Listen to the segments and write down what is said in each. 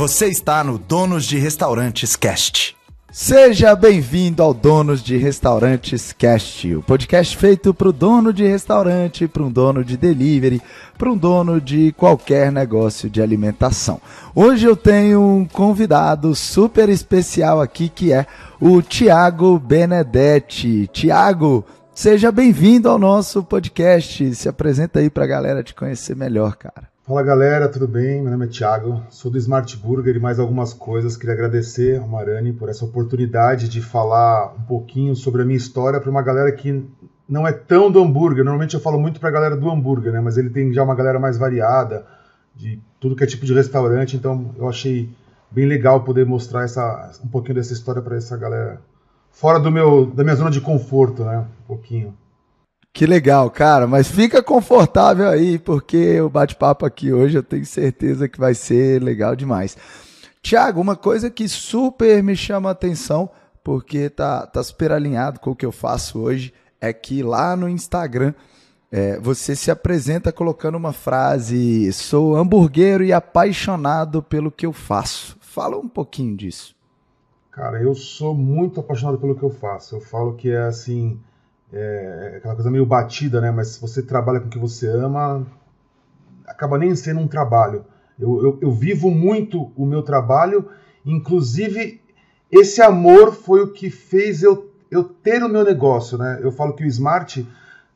Você está no Donos de Restaurantes Cast. Seja bem-vindo ao Donos de Restaurantes Cast, o podcast feito para o dono de restaurante, para um dono de delivery, para um dono de qualquer negócio de alimentação. Hoje eu tenho um convidado super especial aqui que é o Tiago Benedetti. Tiago, seja bem-vindo ao nosso podcast. Se apresenta aí para a galera te conhecer melhor, cara. Fala galera, tudo bem? Meu nome é Thiago, sou do Smart Burger e mais algumas coisas. Queria agradecer ao Marani por essa oportunidade de falar um pouquinho sobre a minha história para uma galera que não é tão do hambúrguer. Normalmente eu falo muito para a galera do hambúrguer, né? Mas ele tem já uma galera mais variada, de tudo que é tipo de restaurante, então eu achei bem legal poder mostrar essa, um pouquinho dessa história para essa galera fora do meu, da minha zona de conforto, né? Um pouquinho. Que legal, cara. Mas fica confortável aí, porque o bate-papo aqui hoje eu tenho certeza que vai ser legal demais. Tiago, uma coisa que super me chama a atenção, porque tá, tá super alinhado com o que eu faço hoje, é que lá no Instagram é, você se apresenta colocando uma frase: sou hamburguero e apaixonado pelo que eu faço. Fala um pouquinho disso. Cara, eu sou muito apaixonado pelo que eu faço. Eu falo que é assim é, aquela coisa meio batida, né? Mas se você trabalha com o que você ama, acaba nem sendo um trabalho. Eu, eu, eu vivo muito o meu trabalho, inclusive esse amor foi o que fez eu, eu ter o meu negócio, né? Eu falo que o Smart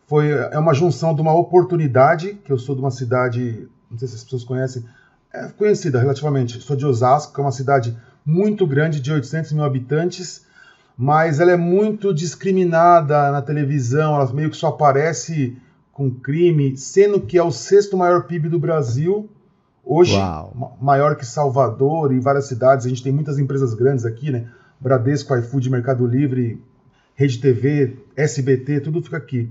foi é uma junção de uma oportunidade, que eu sou de uma cidade, não sei se as pessoas conhecem, é conhecida relativamente, sou de Osasco, que é uma cidade muito grande, de 800 mil habitantes, mas ela é muito discriminada na televisão, ela meio que só aparece com crime, sendo que é o sexto maior PIB do Brasil, hoje Uau. maior que Salvador e várias cidades. A gente tem muitas empresas grandes aqui, né? Bradesco, iFood, Mercado Livre, Rede TV, SBT, tudo fica aqui.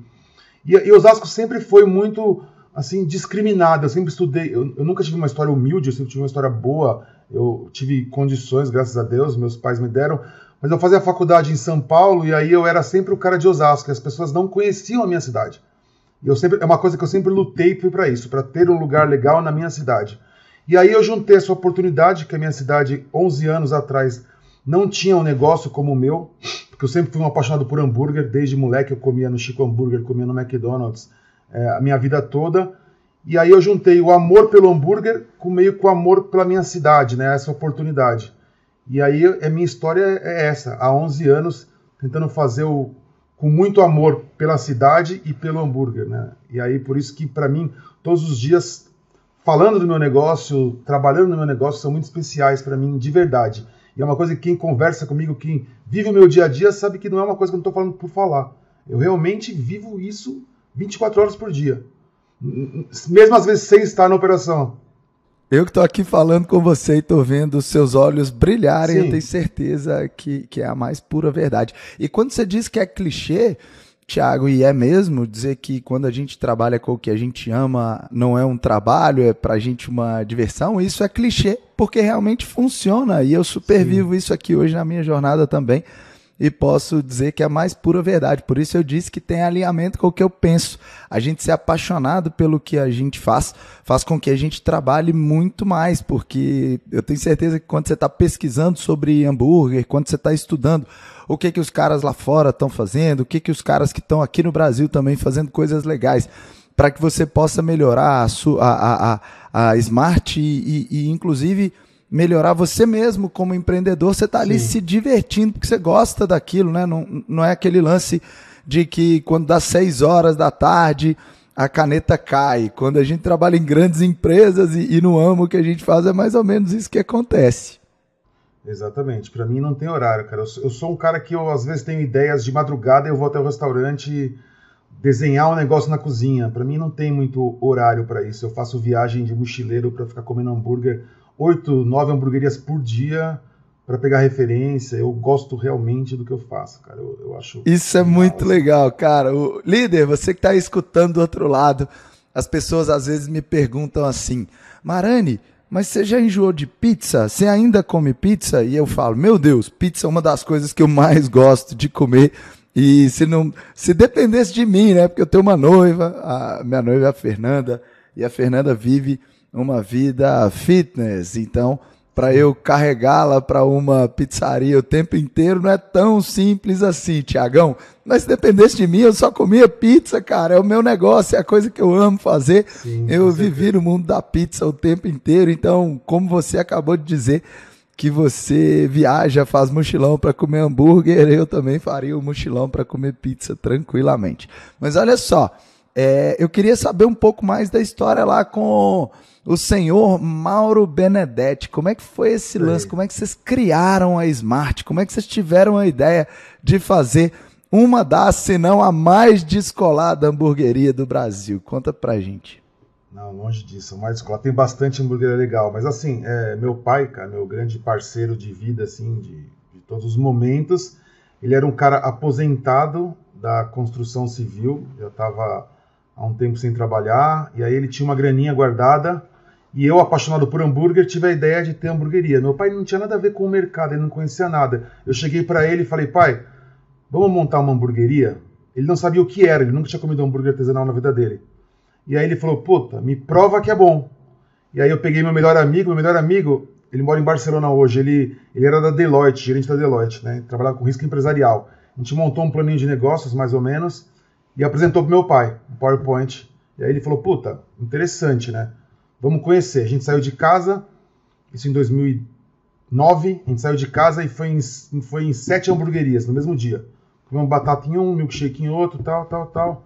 E, e Osasco sempre foi muito assim discriminado. Eu sempre estudei, eu, eu, nunca tive uma história humilde, eu sempre tive uma história boa. Eu tive condições, graças a Deus, meus pais me deram, mas eu fazia faculdade em São Paulo e aí eu era sempre o cara de Osasco, as pessoas não conheciam a minha cidade. E eu sempre, é uma coisa que eu sempre lutei para isso, para ter um lugar legal na minha cidade. E aí eu juntei essa oportunidade, que a minha cidade, 11 anos atrás, não tinha um negócio como o meu, porque eu sempre fui um apaixonado por hambúrguer, desde moleque eu comia no Chico Hambúrguer, comia no McDonald's, é, a minha vida toda. E aí eu juntei o amor pelo hambúrguer com meio com o amor pela minha cidade, né, essa oportunidade. E aí a minha história é essa, há 11 anos tentando fazer o com muito amor pela cidade e pelo hambúrguer, né? E aí por isso que para mim todos os dias falando do meu negócio, trabalhando no meu negócio são muito especiais para mim de verdade. E é uma coisa que quem conversa comigo, quem vive o meu dia a dia, sabe que não é uma coisa que eu estou falando por falar. Eu realmente vivo isso 24 horas por dia. Mesmo às vezes sem estar na operação. Eu que estou aqui falando com você e estou vendo os seus olhos brilharem, Sim. eu tenho certeza que, que é a mais pura verdade. E quando você diz que é clichê, Tiago, e é mesmo dizer que quando a gente trabalha com o que a gente ama, não é um trabalho, é pra gente uma diversão, isso é clichê, porque realmente funciona. E eu supervivo Sim. isso aqui hoje na minha jornada também e posso dizer que é a mais pura verdade. Por isso eu disse que tem alinhamento com o que eu penso. A gente ser apaixonado pelo que a gente faz, faz com que a gente trabalhe muito mais, porque eu tenho certeza que quando você está pesquisando sobre hambúrguer, quando você está estudando o que que os caras lá fora estão fazendo, o que que os caras que estão aqui no Brasil também fazendo coisas legais, para que você possa melhorar a, sua, a, a, a Smart e, e, e inclusive melhorar você mesmo como empreendedor, você está ali Sim. se divertindo, porque você gosta daquilo, né? Não, não é aquele lance de que quando dá seis horas da tarde a caneta cai. Quando a gente trabalha em grandes empresas e, e não ama o que a gente faz, é mais ou menos isso que acontece. Exatamente. Para mim não tem horário, cara. Eu sou, eu sou, um cara que eu às vezes tenho ideias de madrugada, eu vou até o restaurante desenhar um negócio na cozinha. Para mim não tem muito horário para isso. Eu faço viagem de mochileiro para ficar comendo hambúrguer oito, nove hamburguerias por dia para pegar referência. Eu gosto realmente do que eu faço, cara. Eu, eu acho. Isso é muito legal, cara. O líder, você que está escutando do outro lado, as pessoas às vezes me perguntam assim, Marani. Mas você já enjoou de pizza? Você ainda come pizza? E eu falo, meu Deus, pizza é uma das coisas que eu mais gosto de comer. E se não, se dependesse de mim, né? Porque eu tenho uma noiva, a minha noiva é a Fernanda, e a Fernanda vive uma vida fitness. Então, para eu carregá-la para uma pizzaria o tempo inteiro não é tão simples assim, Tiagão. Mas se dependesse de mim, eu só comia pizza, cara. É o meu negócio, é a coisa que eu amo fazer. Sim, eu vivi no mundo da pizza o tempo inteiro, então, como você acabou de dizer, que você viaja, faz mochilão para comer hambúrguer, eu também faria o mochilão para comer pizza tranquilamente. Mas olha só, é, eu queria saber um pouco mais da história lá com o senhor Mauro Benedetti. Como é que foi esse lance? Como é que vocês criaram a Smart? Como é que vocês tiveram a ideia de fazer uma das, se não a mais descolada hamburgueria do Brasil? Conta pra gente. Não, longe disso. Mais escola tem bastante hambúrguer legal, mas assim, é, meu pai, cara, meu grande parceiro de vida, assim, de, de todos os momentos, ele era um cara aposentado da construção civil. Eu estava há um tempo sem trabalhar e aí ele tinha uma graninha guardada e eu, apaixonado por hambúrguer, tive a ideia de ter hamburgueria. Meu pai não tinha nada a ver com o mercado, ele não conhecia nada. Eu cheguei para ele e falei, pai, vamos montar uma hamburgueria? Ele não sabia o que era, ele nunca tinha comido hambúrguer artesanal na vida dele. E aí ele falou, puta, me prova que é bom. E aí eu peguei meu melhor amigo, meu melhor amigo, ele mora em Barcelona hoje, ele, ele era da Deloitte, gerente da Deloitte, né? Trabalhava com risco empresarial. A gente montou um planinho de negócios, mais ou menos, e apresentou pro meu pai, um PowerPoint. E aí ele falou, puta, interessante, né? Vamos conhecer. A gente saiu de casa, isso em 2009, a gente saiu de casa e foi em, foi em sete hamburguerias no mesmo dia. Comemos batata em um, milkshake em outro, tal, tal, tal.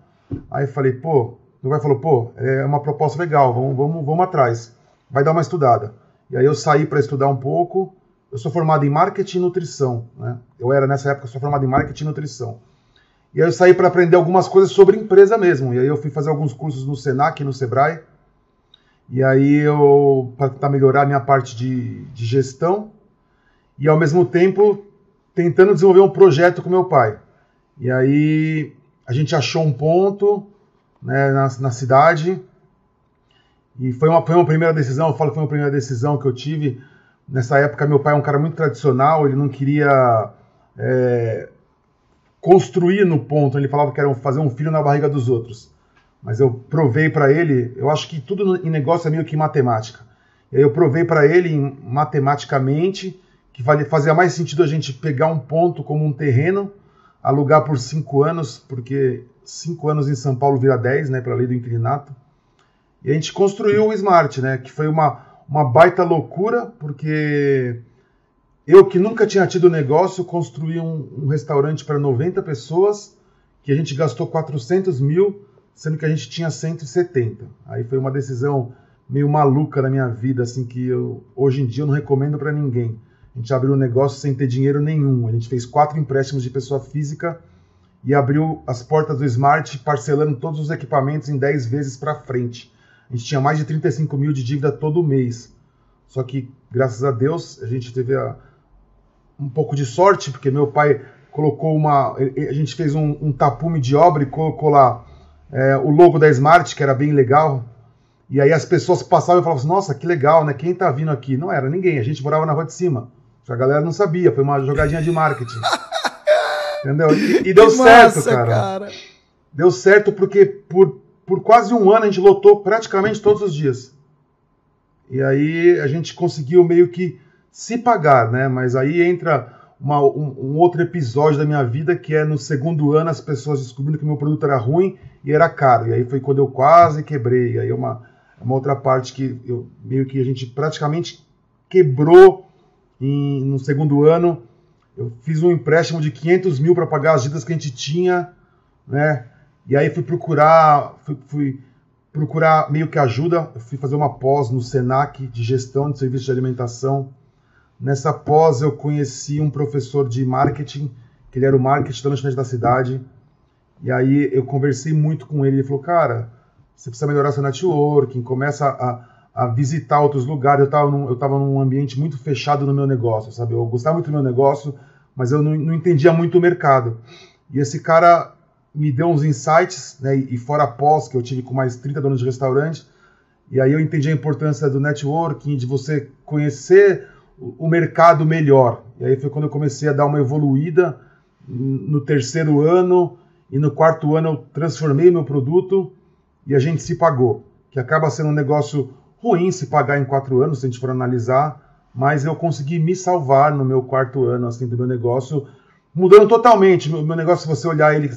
Aí falei, pô, meu pai falou, pô, é uma proposta legal, vamos, vamos, vamos atrás. Vai dar uma estudada. E aí eu saí para estudar um pouco. Eu sou formado em marketing e nutrição, né? Eu era nessa época sou formado em marketing e nutrição. E aí eu saí para aprender algumas coisas sobre empresa mesmo. E aí eu fui fazer alguns cursos no Senac, no Sebrae. E aí eu para melhorar a minha parte de, de gestão e ao mesmo tempo tentando desenvolver um projeto com meu pai. E aí a gente achou um ponto, né, na, na cidade. E foi uma, foi uma primeira decisão, eu falo que foi uma primeira decisão que eu tive. Nessa época, meu pai é um cara muito tradicional, ele não queria é, construir no ponto, ele falava que era fazer um filho na barriga dos outros. Mas eu provei para ele, eu acho que tudo em negócio é meio que matemática. E aí eu provei para ele matematicamente que fazia mais sentido a gente pegar um ponto como um terreno, alugar por cinco anos, porque cinco anos em São Paulo vira 10, né, para lei do inclinato. E a gente construiu o Smart, né, que foi uma, uma baita loucura, porque eu que nunca tinha tido negócio, construí um, um restaurante para 90 pessoas, que a gente gastou 400 mil, sendo que a gente tinha 170. Aí foi uma decisão meio maluca na minha vida, assim, que eu, hoje em dia eu não recomendo para ninguém. A gente abriu um negócio sem ter dinheiro nenhum. A gente fez quatro empréstimos de pessoa física e abriu as portas do Smart parcelando todos os equipamentos em 10 vezes para frente. A gente tinha mais de 35 mil de dívida todo mês. Só que, graças a Deus, a gente teve a, um pouco de sorte, porque meu pai colocou uma. A gente fez um, um tapume de obra e colocou lá é, o logo da Smart, que era bem legal. E aí as pessoas passavam e falavam assim, nossa, que legal, né? Quem tá vindo aqui? Não era ninguém, a gente morava na rua de cima. A galera não sabia, foi uma jogadinha de marketing. Entendeu? E, e deu certo, cara. cara. Deu certo porque por, por quase um ano a gente lotou praticamente todos os dias. E aí a gente conseguiu meio que se pagar, né? Mas aí entra uma, um, um, outro episódio da minha vida que é no segundo ano as pessoas descobrindo que meu produto era ruim e era caro. E aí foi quando eu quase quebrei. E aí uma, uma outra parte que eu, meio que a gente praticamente quebrou em, no segundo ano eu fiz um empréstimo de 500 mil para pagar as dívidas que a gente tinha, né? E aí fui procurar, fui, fui, procurar meio que ajuda. Fui fazer uma pós no Senac de gestão de serviços de alimentação. Nessa pós eu conheci um professor de marketing, que ele era o marketing da lanchonete da cidade. E aí eu conversei muito com ele. Ele falou, cara, você precisa melhorar seu networking, começa a a visitar outros lugares. Eu estava num, eu tava num ambiente muito fechado no meu negócio, sabe? Eu gostava muito do meu negócio, mas eu não, não entendia muito o mercado. E esse cara me deu uns insights, né? E fora pós que eu tive com mais 30 donos de restaurante, e aí eu entendi a importância do networking, de você conhecer o mercado melhor. E aí foi quando eu comecei a dar uma evoluída no terceiro ano e no quarto ano eu transformei meu produto e a gente se pagou, que acaba sendo um negócio ruim se pagar em quatro anos, se a gente for analisar, mas eu consegui me salvar no meu quarto ano assim, do meu negócio, mudando totalmente. O meu negócio, se você olhar ele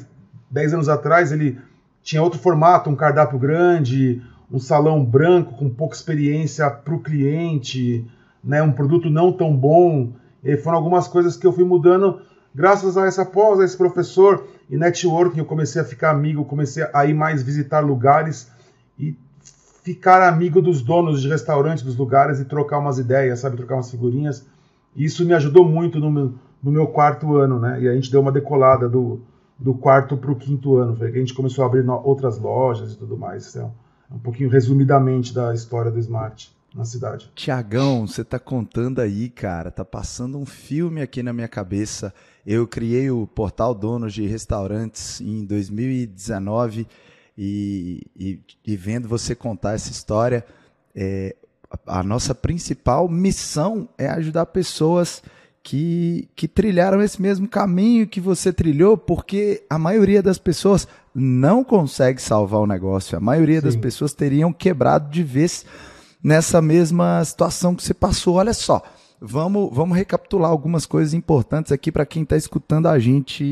10 anos atrás, ele tinha outro formato, um cardápio grande, um salão branco com pouca experiência para o cliente, né, um produto não tão bom. E foram algumas coisas que eu fui mudando graças a essa pós, a esse professor e networking. Eu comecei a ficar amigo, comecei a ir mais visitar lugares e ficar amigo dos donos de restaurantes dos lugares e trocar umas ideias, sabe, trocar umas figurinhas. E isso me ajudou muito no meu, no meu quarto ano, né? E a gente deu uma decolada do, do quarto para o quinto ano. Foi a gente começou a abrir no, outras lojas e tudo mais. Então, um pouquinho resumidamente da história do Smart na cidade. Tiagão, você tá contando aí, cara, tá passando um filme aqui na minha cabeça. Eu criei o portal Donos de Restaurantes em 2019 e, e, e vendo você contar essa história, é, a nossa principal missão é ajudar pessoas que, que trilharam esse mesmo caminho que você trilhou, porque a maioria das pessoas não consegue salvar o negócio. A maioria Sim. das pessoas teriam quebrado de vez nessa mesma situação que você passou. Olha só, vamos, vamos recapitular algumas coisas importantes aqui para quem está escutando a gente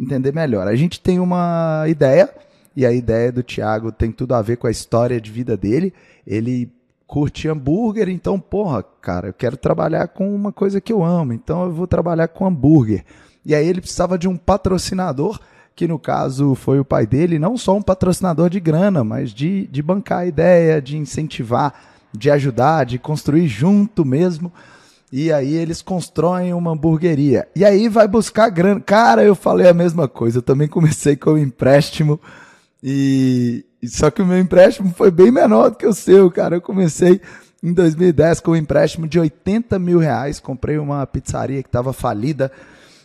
entender melhor. A gente tem uma ideia, e a ideia do Thiago tem tudo a ver com a história de vida dele. Ele curte hambúrguer, então, porra, cara, eu quero trabalhar com uma coisa que eu amo, então eu vou trabalhar com hambúrguer. E aí ele precisava de um patrocinador, que no caso foi o pai dele, não só um patrocinador de grana, mas de, de bancar a ideia, de incentivar, de ajudar, de construir junto mesmo. E aí eles constroem uma hamburgueria. E aí vai buscar grana. Cara, eu falei a mesma coisa. Eu também comecei com o empréstimo. E, só que o meu empréstimo foi bem menor do que o seu, cara. Eu comecei em 2010 com um empréstimo de 80 mil reais. Comprei uma pizzaria que estava falida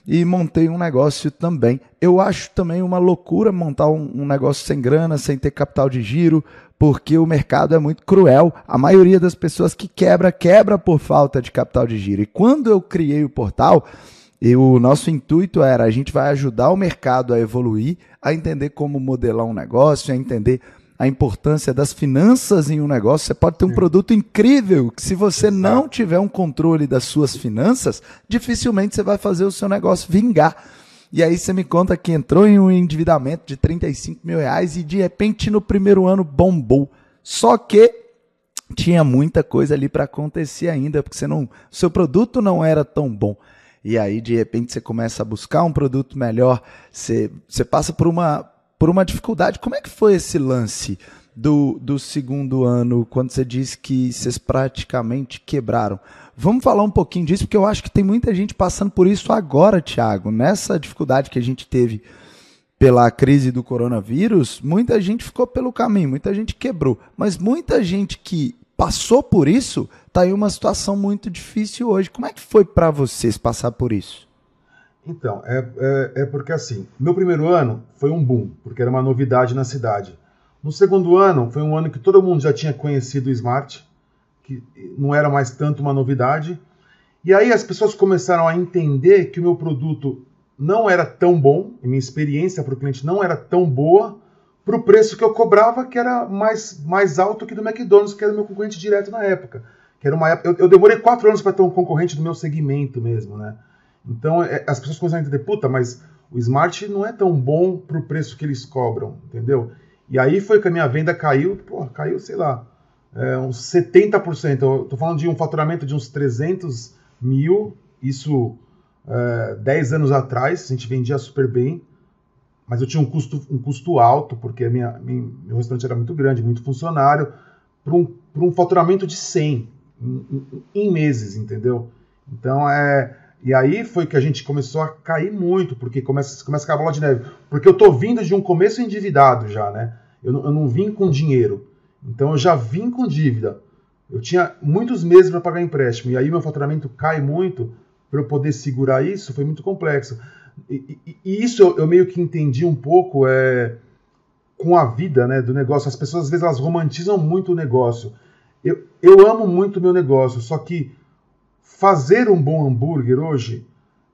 e montei um negócio também. Eu acho também uma loucura montar um, um, negócio sem grana, sem ter capital de giro, porque o mercado é muito cruel. A maioria das pessoas que quebra, quebra por falta de capital de giro. E quando eu criei o portal, e o nosso intuito era a gente vai ajudar o mercado a evoluir, a entender como modelar um negócio, a entender a importância das finanças em um negócio. Você pode ter um produto incrível que, se você não tiver um controle das suas finanças, dificilmente você vai fazer o seu negócio vingar. E aí você me conta que entrou em um endividamento de 35 mil reais e de repente no primeiro ano bombou. Só que tinha muita coisa ali para acontecer ainda, porque você não, seu produto não era tão bom e aí de repente você começa a buscar um produto melhor, você, você passa por uma, por uma dificuldade. Como é que foi esse lance do, do segundo ano, quando você disse que vocês praticamente quebraram? Vamos falar um pouquinho disso, porque eu acho que tem muita gente passando por isso agora, Thiago. Nessa dificuldade que a gente teve pela crise do coronavírus, muita gente ficou pelo caminho, muita gente quebrou. Mas muita gente que passou por isso, está em uma situação muito difícil hoje. Como é que foi para vocês passar por isso? Então, é, é, é, porque assim, meu primeiro ano foi um boom, porque era uma novidade na cidade. No segundo ano, foi um ano que todo mundo já tinha conhecido o Smart, que não era mais tanto uma novidade. E aí as pessoas começaram a entender que o meu produto não era tão bom, minha experiência para o cliente não era tão boa, para o preço que eu cobrava, que era mais, mais alto que do McDonald's, que era meu concorrente direto na época. Que era uma época, eu, eu demorei quatro anos para ter um concorrente do meu segmento mesmo, né? Então é, as pessoas começaram a entender, puta, mas o Smart não é tão bom para o preço que eles cobram, entendeu? E aí foi que a minha venda caiu, pô, caiu, sei lá, é, uns 70%. Eu tô falando de um faturamento de uns 300 mil, isso é, 10 anos atrás, a gente vendia super bem mas eu tinha um custo, um custo alto, porque minha, minha, meu restaurante era muito grande, muito funcionário, para um, um faturamento de 100 em, em, meses, entendeu? Então, é. E aí foi que a gente começou a cair muito, porque começa, começa a bola de neve. Porque eu tô vindo de um começo endividado já, né? Eu, eu não vim com dinheiro. Então eu já vim com dívida. Eu tinha muitos meses para pagar empréstimo. E aí meu faturamento cai muito. Para eu poder segurar isso, foi muito complexo. E, e, isso eu, eu, meio que entendi um pouco é, com a vida né, do negócio. As pessoas às vezes elas romantizam muito o negócio. Eu, eu amo muito o meu negócio, só que fazer um bom hambúrguer hoje,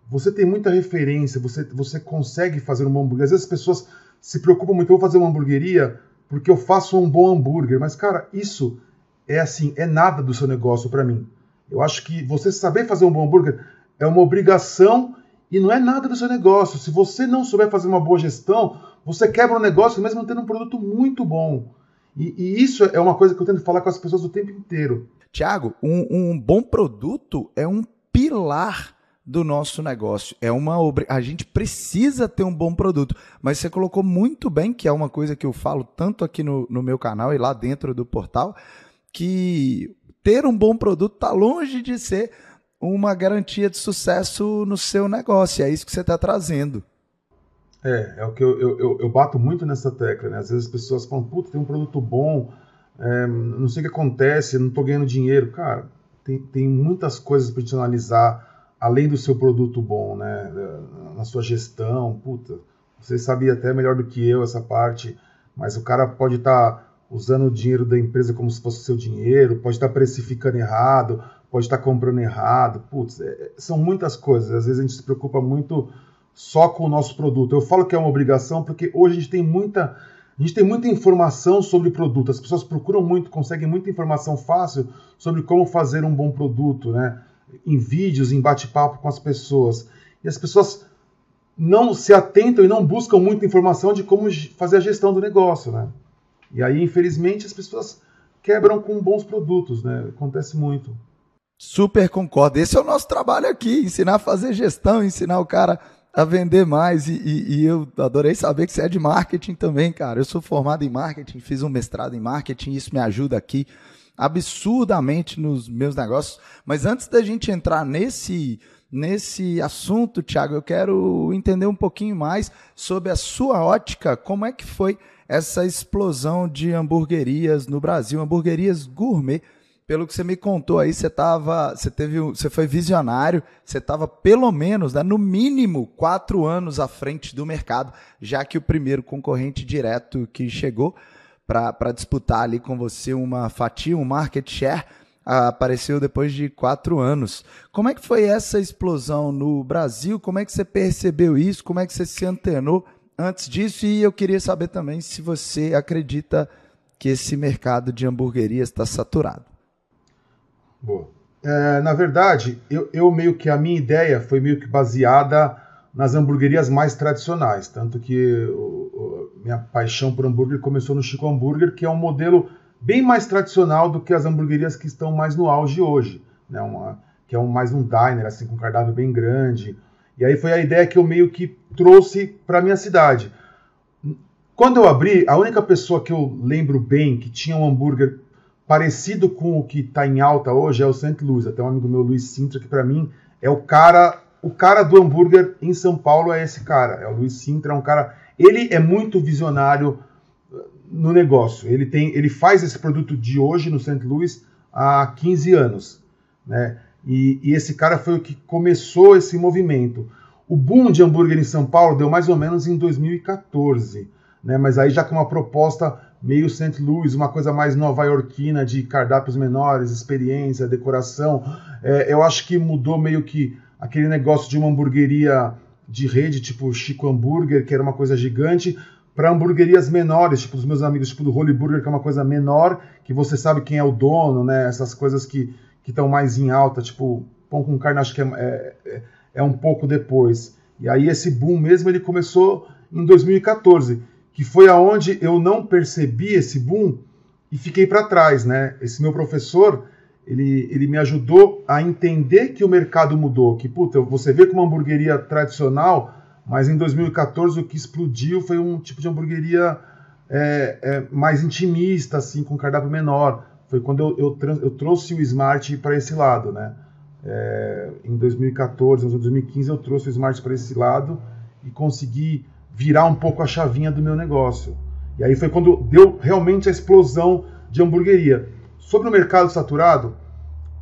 você tem muita referência, você, você consegue fazer um bom hambúrguer. Às vezes as pessoas se preocupam muito, eu vou fazer uma hamburgueria porque eu faço um bom hambúrguer, mas cara, isso é assim, é nada do seu negócio para mim. Eu acho que você saber fazer um bom hambúrguer é uma obrigação e não é nada do seu negócio. Se você não souber fazer uma boa gestão, você quebra o negócio mesmo tendo um produto muito bom. E, e, isso é uma coisa que eu tento falar com as pessoas o tempo inteiro. Tiago, um, um bom produto é um pilar do nosso negócio. É uma a gente precisa ter um bom produto. Mas você colocou muito bem que é uma coisa que eu falo tanto aqui no, no meu canal e lá dentro do portal, que ter um bom produto está longe de ser uma garantia de sucesso no seu negócio. É isso que você está trazendo. É, é o que eu, eu, eu, bato muito nessa tecla, né? Às vezes as pessoas falam, puta, tem um produto bom, é, não sei o que acontece, não estou ganhando dinheiro. Cara, tem, tem muitas coisas para gente analisar além do seu produto bom, né? Na sua gestão, puta, você sabia até melhor do que eu essa parte, mas o cara pode estar tá usando o dinheiro da empresa como se fosse seu dinheiro, pode estar tá precificando errado, pode estar comprando errado, putz, é, são muitas coisas. Às vezes a gente se preocupa muito só com o nosso produto. Eu falo que é uma obrigação porque hoje a gente tem muita a gente tem muita informação sobre produto. As pessoas procuram muito, conseguem muita informação fácil sobre como fazer um bom produto, né? Em vídeos, em bate-papo com as pessoas. E as pessoas não se atentam e não buscam muita informação de como fazer a gestão do negócio, né? E aí, infelizmente, as pessoas quebram com bons produtos, né? Acontece muito. Super concordo. Esse é o nosso trabalho aqui, ensinar a fazer gestão, ensinar o cara a vender mais. E, e, e, eu adorei saber que você é de marketing também, cara. Eu sou formado em marketing, fiz um mestrado em marketing, isso me ajuda aqui absurdamente nos meus negócios. Mas antes da gente entrar nesse nesse assunto, Thiago, eu quero entender um pouquinho mais sobre a sua ótica, como é que foi essa explosão de hamburguerias no Brasil, hamburguerias gourmet pelo que você me contou aí, você tava, você teve, você foi visionário, você estava pelo menos, né, no mínimo, quatro anos à frente do mercado, já que o primeiro concorrente direto que chegou para disputar ali com você uma fatia, um market share, apareceu depois de quatro anos. Como é que foi essa explosão no Brasil? Como é que você percebeu isso? Como é que você se antenou antes disso? E eu queria saber também se você acredita que esse mercado de hamburguerias está saturado. Boa. É, na verdade, eu, eu, meio que a minha ideia foi meio que baseada nas hamburguerias mais tradicionais, tanto que o, o, minha paixão por hambúrguer começou no Chico Hambúrguer, que é um modelo bem mais tradicional do que as hamburguerias que estão mais no auge hoje, né? Uma, que é um, mais um diner, assim, com um cardápio bem grande. E aí foi a ideia que eu meio que trouxe para minha cidade. Quando eu abri, a única pessoa que eu lembro bem que tinha um hambúrguer parecido com o que está em alta hoje é o St. Louis. Até um amigo meu, Luiz Sintra, que para mim é o cara, o cara do hambúrguer em São Paulo é esse cara. É o Luiz Sintra, é um cara. Ele é muito visionário uh, no negócio. Ele tem, ele faz esse produto de hoje no St. Louis há 15 anos, né? E, e esse cara foi o que começou esse movimento. O boom de hambúrguer em São Paulo deu mais ou menos em 2014, né? Mas aí já com uma proposta meio St. Louis, uma coisa mais nova-iorquina de cardápios menores, experiência, decoração. É, eu acho que mudou meio que aquele negócio de uma hamburgueria de rede, tipo Chico Hambúrguer, que era uma coisa gigante, para hamburguerias menores, tipo os meus amigos, tipo do Holy Burger, que é uma coisa menor, que você sabe quem é o dono, né? Essas coisas que estão mais em alta, tipo pão com carne, acho que é, é, é um pouco depois. E aí esse boom mesmo ele começou em 2014 que foi aonde eu não percebi esse boom e fiquei para trás, né? Esse meu professor, ele, ele me ajudou a entender que o mercado mudou, que puta, você vê como uma hamburgueria tradicional, mas em 2014 o que explodiu foi um tipo de hamburgueria é, é, mais intimista, assim, com cardápio menor. Foi quando eu, eu, eu trouxe o Smart para esse lado, né? É, em 2014, em 2015 eu trouxe o Smart para esse lado e consegui virar um pouco a chavinha do meu negócio. E aí foi quando deu realmente a explosão de hamburgueria. Sobre o mercado saturado,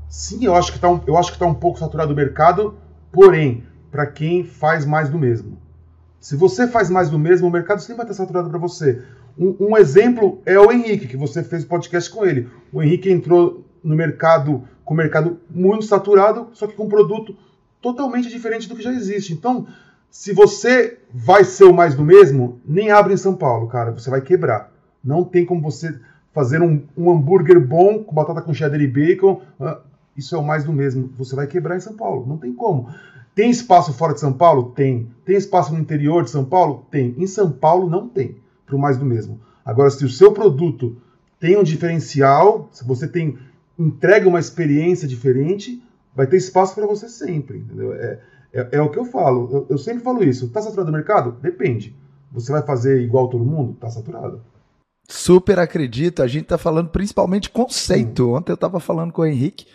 sim, eu acho que está um, eu acho que tá um pouco saturado o mercado, porém, para quem faz mais do mesmo. Se você faz mais do mesmo, o mercado sempre vai estar saturado para você. Um, um, exemplo é o Henrique, que você fez podcast com ele. O Henrique entrou no mercado com o mercado muito saturado, só que com um produto totalmente diferente do que já existe. Então, se você vai ser o mais do mesmo, nem abre em São Paulo, cara. Você vai quebrar. Não tem como você fazer um, um hambúrguer bom com batata com cheddar e bacon. Isso é o mais do mesmo. Você vai quebrar em São Paulo. Não tem como. Tem espaço fora de São Paulo? Tem. Tem espaço no interior de São Paulo? Tem. Em São Paulo não tem. Para o mais do mesmo. Agora, se o seu produto tem um diferencial, se você tem entrega uma experiência diferente, vai ter espaço para você sempre. Entendeu? É, é, é, o que eu falo. Eu, eu sempre falo isso. Está saturado o mercado? Depende. Você vai fazer igual todo mundo? Está saturado. Super acredito. A gente está falando principalmente conceito. Hum. Ontem eu estava falando com o Henrique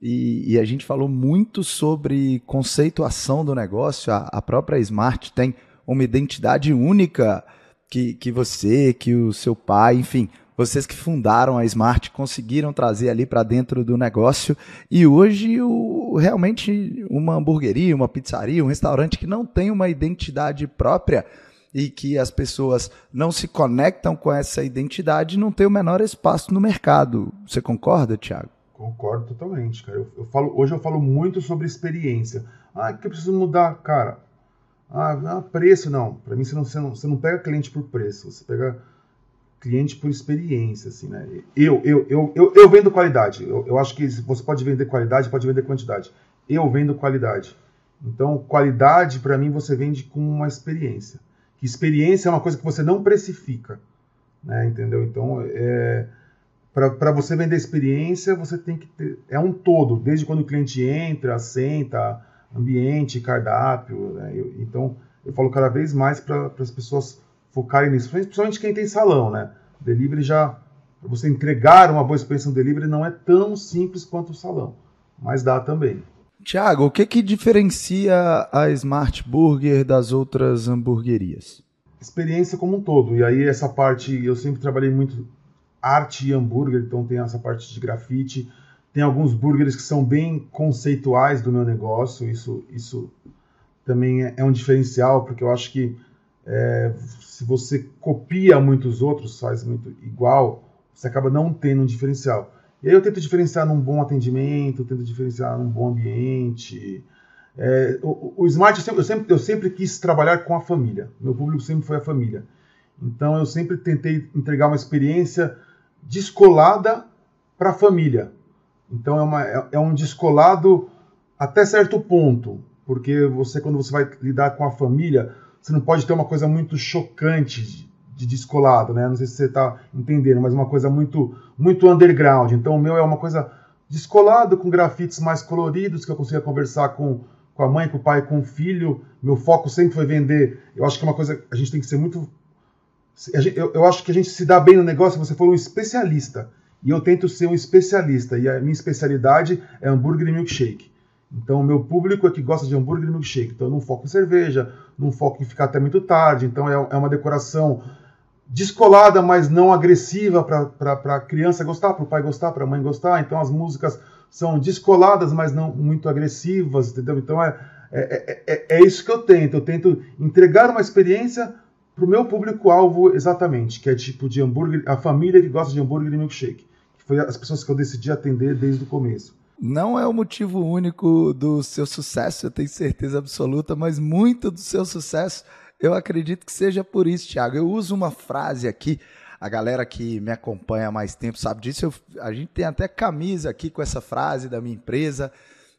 e, e, a gente falou muito sobre conceituação do negócio. A, a própria Smart tem uma identidade única que, que você, que o seu pai, enfim, vocês que fundaram a Smart conseguiram trazer ali para dentro do negócio e hoje o, realmente uma hamburgueria, uma pizzaria, um restaurante que não tem uma identidade própria e que as pessoas não se conectam com essa identidade não tem o menor espaço no mercado. Você concorda, Thiago? Concordo totalmente, cara. Eu, eu falo, hoje eu falo muito sobre experiência. Ah, que eu preciso mudar, cara. Ah, ah preço não. Para mim você não, você não, você não pega cliente por preço, você pega cliente por experiência, assim, né? Eu, eu, eu, eu, eu vendo qualidade. Eu, eu acho que você pode vender qualidade, pode vender quantidade. Eu vendo qualidade. Então, qualidade, para mim, você vende com uma experiência. Que experiência é uma coisa que você não precifica, né? Entendeu? Então, é, para você vender experiência, você tem que ter... É um todo, desde quando o cliente entra, senta, ambiente, cardápio. Né? Eu, então, eu falo cada vez mais para as pessoas focarem nisso, principalmente quem tem salão, né? Delivery já, para você entregar uma boa experiência no delivery não é tão simples quanto o salão, mas dá também. Tiago, o que que diferencia a Smart Burger das outras hamburguerias? Experiência como um todo. E aí essa parte, eu sempre trabalhei muito arte e hambúrguer, então tem essa parte de grafite. Tem alguns burgers que são bem conceituais do meu negócio, isso, isso também é, é um diferencial, porque eu acho que é, se você copia muitos outros, faz muito igual, você acaba não tendo um diferencial. E aí eu tento diferenciar num bom atendimento, tento diferenciar num bom ambiente. É, o, o, Smart, eu sempre, eu sempre, eu, sempre, quis trabalhar com a família. Meu público sempre foi a família. Então eu sempre tentei entregar uma experiência descolada para a família. Então é, uma, é, é um descolado até certo ponto, porque você quando você vai lidar com a família, você não pode ter uma coisa muito chocante de, de descolado, né? Não sei se você está entendendo, mas uma coisa muito, muito underground. Então o meu é uma coisa descolado, com grafites mais coloridos, que eu consiga conversar com, com a mãe, com o pai, com o filho. Meu foco sempre foi vender. Eu acho que é uma coisa a gente tem que ser muito. Eu, eu acho que a gente se dá bem no negócio se você for um especialista. E eu tento ser um especialista. E a minha especialidade é hambúrguer e milkshake. Então, o meu público é que gosta de hambúrguer e milkshake. Então, eu não foco em cerveja, não foco em ficar até muito tarde. Então, é, é uma decoração descolada, mas não agressiva para a criança gostar, para o pai gostar, para a mãe gostar. Então, as músicas são descoladas, mas não muito agressivas, entendeu? Então, é, é, é, é isso que eu tento. Eu tento entregar uma experiência para o meu público-alvo exatamente, que é tipo de hambúrguer, a família que gosta de hambúrguer e milkshake. Que foi as pessoas que eu decidi atender desde o começo não é o motivo único do seu sucesso, eu tenho certeza absoluta, mas muito do seu sucesso eu acredito que seja por isso, Thiago. Eu uso uma frase aqui, a galera que me acompanha há mais tempo sabe disso. Eu, a gente tem até camisa aqui com essa frase da minha empresa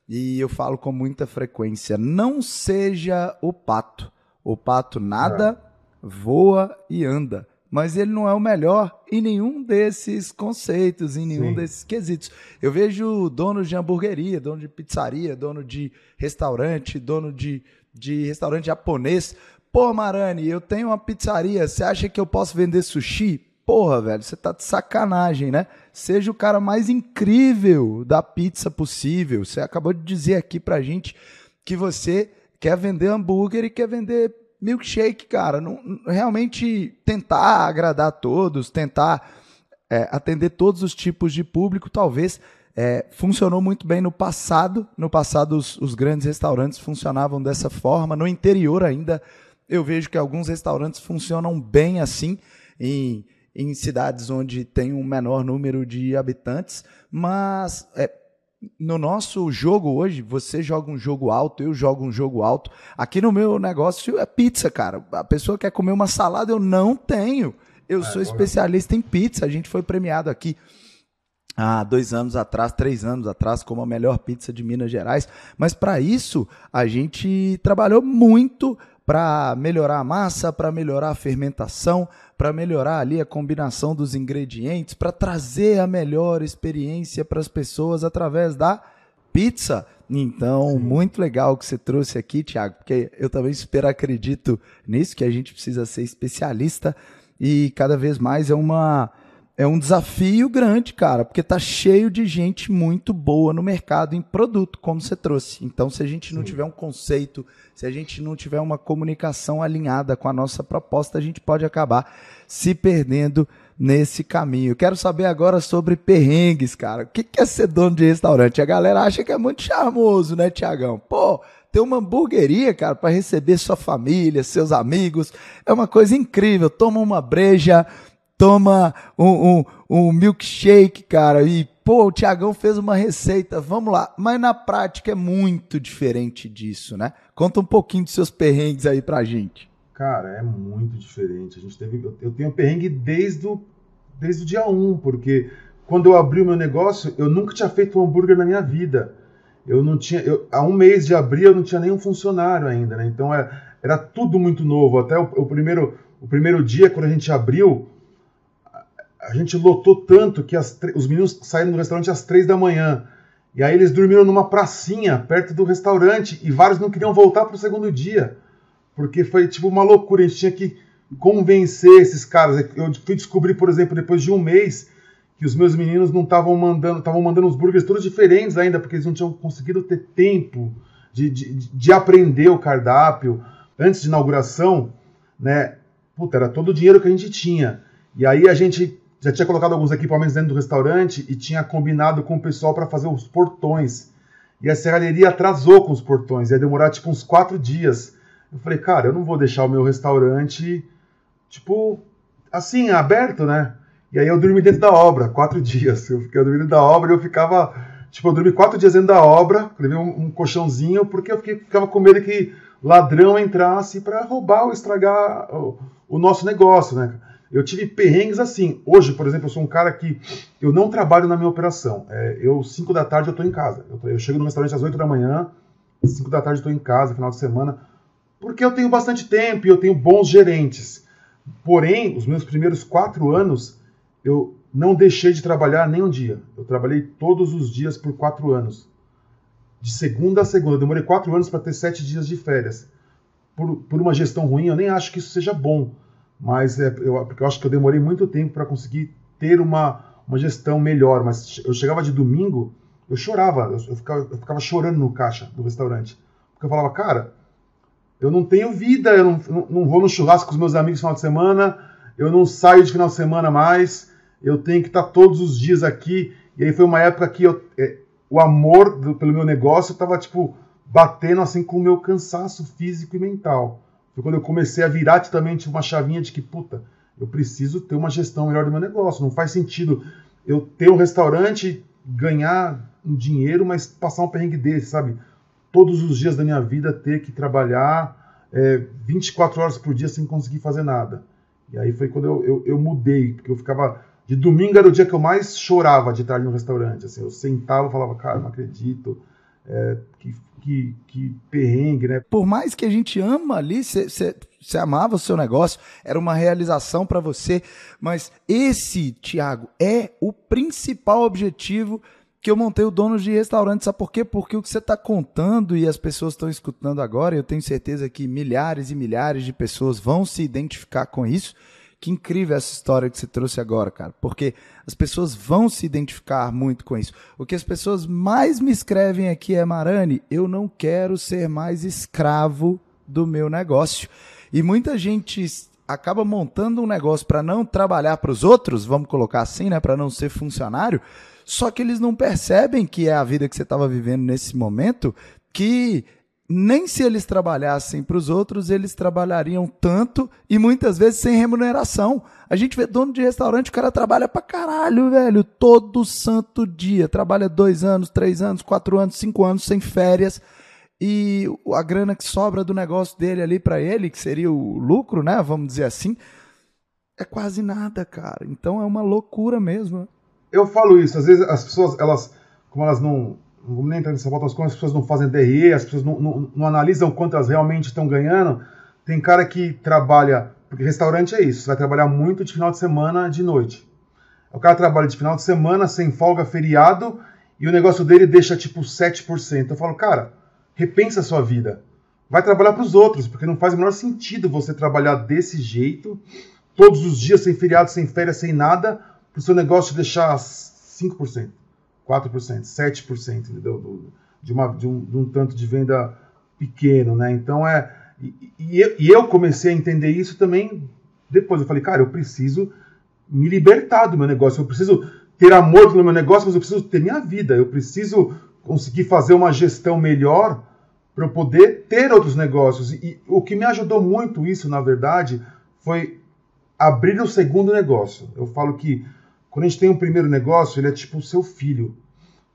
e eu falo com muita frequência: não seja o pato. O pato nada, é. voa e anda mas ele não é o melhor em nenhum desses conceitos, em nenhum Sim. desses quesitos. Eu vejo donos de hamburgueria, dono de pizzaria, dono de restaurante, dono de, de restaurante japonês. Pô, Marani, eu tenho uma pizzaria, você acha que eu posso vender sushi? Porra, velho, você tá de sacanagem, né? Seja o cara mais incrível da pizza possível. Você acabou de dizer aqui pra gente que você quer vender hambúrguer e quer vender milkshake, cara, não, realmente tentar agradar a todos, tentar é, atender todos os tipos de público, talvez é, funcionou muito bem no passado. No passado, os, os, grandes restaurantes funcionavam dessa forma. No interior, ainda, eu vejo que alguns restaurantes funcionam bem assim, em, em cidades onde tem um menor número de habitantes, mas é, no nosso jogo hoje, você joga um jogo alto, eu jogo um jogo alto. Aqui no meu negócio é pizza, cara. A pessoa quer comer uma salada, eu não tenho. Eu é, sou especialista em pizza, a gente foi premiado aqui há dois anos atrás, três anos atrás, como a melhor pizza de Minas Gerais. Mas para isso, a gente trabalhou muito para melhorar a massa, para melhorar a fermentação, para melhorar ali a combinação dos ingredientes, para trazer a melhor experiência para as pessoas através da pizza. Então, muito legal que você trouxe aqui, Thiago, porque eu também super acredito nisso, que a gente precisa ser especialista e cada vez mais é uma é um desafio grande, cara, porque tá cheio de gente muito boa no mercado em produto, como você trouxe. Então, se a gente não Sim. tiver um conceito, se a gente não tiver uma comunicação alinhada com a nossa proposta, a gente pode acabar se perdendo nesse caminho. Quero saber agora sobre perrengues, cara. O que é ser dono de restaurante? A galera acha que é muito charmoso, né, Tiagão? Pô, ter uma hamburgueria, cara, para receber sua família, seus amigos, é uma coisa incrível. Toma uma breja, toma um, um, um milkshake, cara, e pô, o Tiagão fez uma receita, vamos lá. Mas na prática é muito diferente disso, né? Conta um pouquinho dos seus perrengues aí pra gente. Cara, é muito diferente. A gente teve, eu tenho perrengue desde o, desde o dia 1, porque quando eu abri o meu negócio, eu nunca tinha feito um hambúrguer na minha vida. Eu não tinha, eu, há um mês de abrir eu não tinha nenhum funcionário ainda, né? Então era, é, era tudo muito novo. Até o, o, primeiro, o primeiro dia, quando a gente abriu, a gente lotou tanto que os meninos saíram do restaurante às três da manhã. E aí eles dormiram numa pracinha perto do restaurante e vários não queriam voltar para o segundo dia porque foi tipo uma loucura. A gente tinha que convencer esses caras. Eu fui descobrir, por exemplo, depois de um mês, que os meus meninos não estavam mandando, estavam mandando os burgers todos diferentes ainda, porque eles não tinham conseguido ter tempo de, de, de aprender o cardápio antes de inauguração, né? Puta, era todo o dinheiro que a gente tinha. E aí a gente já tinha colocado alguns equipamentos dentro do restaurante e tinha combinado com o pessoal para fazer os portões. E a serralheria atrasou com os portões, ia demorar tipo uns quatro dias eu falei, cara, eu não vou deixar o meu restaurante, tipo, assim, aberto, né? E aí eu dormi dentro da obra, quatro dias. Eu fiquei dormindo da obra e eu ficava, tipo, eu dormi quatro dias dentro da obra, levei um, um colchãozinho, porque eu fiquei, ficava com medo que ladrão entrasse para roubar ou estragar o, o, nosso negócio, né? Eu tive perrengues assim. Hoje, por exemplo, eu sou um cara que eu não trabalho na minha operação. É, eu, cinco da tarde, eu estou em casa. Eu, eu, chego no restaurante às oito da manhã, cinco da tarde estou em casa, final de semana porque eu tenho bastante tempo e eu tenho bons gerentes. Porém, os meus primeiros quatro anos, eu não deixei de trabalhar nem um dia. Eu trabalhei todos os dias por quatro anos. De segunda a segunda. Eu demorei quatro anos para ter sete dias de férias. Por, por uma gestão ruim, eu nem acho que isso seja bom. Mas é, eu, eu acho que eu demorei muito tempo para conseguir ter uma, uma gestão melhor. Mas eu chegava de domingo, eu chorava. Eu, eu, ficava, eu ficava chorando no caixa do restaurante. Porque eu falava, cara, eu não tenho vida, eu não, não, não vou no churrasco com os meus amigos no final de semana, eu não saio de final de semana mais, eu tenho que estar todos os dias aqui. E aí foi uma época que eu, é, o amor do, pelo meu negócio estava tipo batendo assim com o meu cansaço físico e mental. Foi quando eu comecei a virar totalmente uma chavinha de que, puta, eu preciso ter uma gestão melhor do meu negócio. Não faz sentido eu ter um restaurante, ganhar um dinheiro, mas passar um perrengue desse, sabe? todos os dias da minha vida ter que trabalhar é, 24 horas por dia sem conseguir fazer nada. E aí foi quando eu, eu, eu, mudei, porque eu ficava. De domingo era o dia que eu mais chorava de estar no restaurante. Assim, eu sentava e falava, cara, não acredito. É, que, que, que perrengue, né? Por mais que a gente ama ali, você amava o seu negócio, era uma realização para você, mas esse, Tiago, é o principal objetivo que eu montei o dono de restaurante. Sabe por quê? Porque o que você está contando e as pessoas estão escutando agora, eu tenho certeza que milhares e milhares de pessoas vão se identificar com isso. Que incrível essa história que você trouxe agora, cara. Porque as pessoas vão se identificar muito com isso. O que as pessoas mais me escrevem aqui é: Marani, eu não quero ser mais escravo do meu negócio. E muita gente acaba montando um negócio para não trabalhar para os outros, vamos colocar assim, né, para não ser funcionário, só que eles não percebem que é a vida que você estava vivendo nesse momento, que nem se eles trabalhassem para os outros, eles trabalhariam tanto e muitas vezes sem remuneração. A gente vê dono de restaurante, o cara trabalha para caralho, velho, todo santo dia. Trabalha dois anos, três anos, quatro anos, cinco anos sem férias. E a grana que sobra do negócio dele ali para ele, que seria o lucro, né? Vamos dizer assim, é quase nada, cara. Então é uma loucura mesmo. Né? eu falo isso, às vezes as pessoas, elas, como elas não, não vamos nem entrar nessa volta, como as pessoas não fazem DRE, as pessoas não, não, não analisam quanto elas realmente estão ganhando, tem cara que trabalha, porque restaurante é isso, você vai trabalhar muito de final de semana, de noite. O cara trabalha de final de semana, sem folga, feriado, e o negócio dele deixa tipo 7%. Eu falo, cara, repensa a sua vida. Vai trabalhar para os outros, porque não faz o menor sentido você trabalhar desse jeito, todos os dias, sem feriado, sem férias, sem nada, para o seu negócio deixar 5%, 4%, 7%, entendeu? De, uma, de, um, de um tanto de venda pequeno, né? Então é. E, e eu comecei a entender isso também depois. Eu falei, cara, eu preciso me libertar do meu negócio, eu preciso ter amor pelo meu negócio, mas eu preciso ter minha vida, eu preciso conseguir fazer uma gestão melhor para eu poder ter outros negócios. E o que me ajudou muito isso, na verdade, foi abrir o segundo negócio. Eu falo que quando a gente tem um primeiro negócio, ele é tipo o seu filho.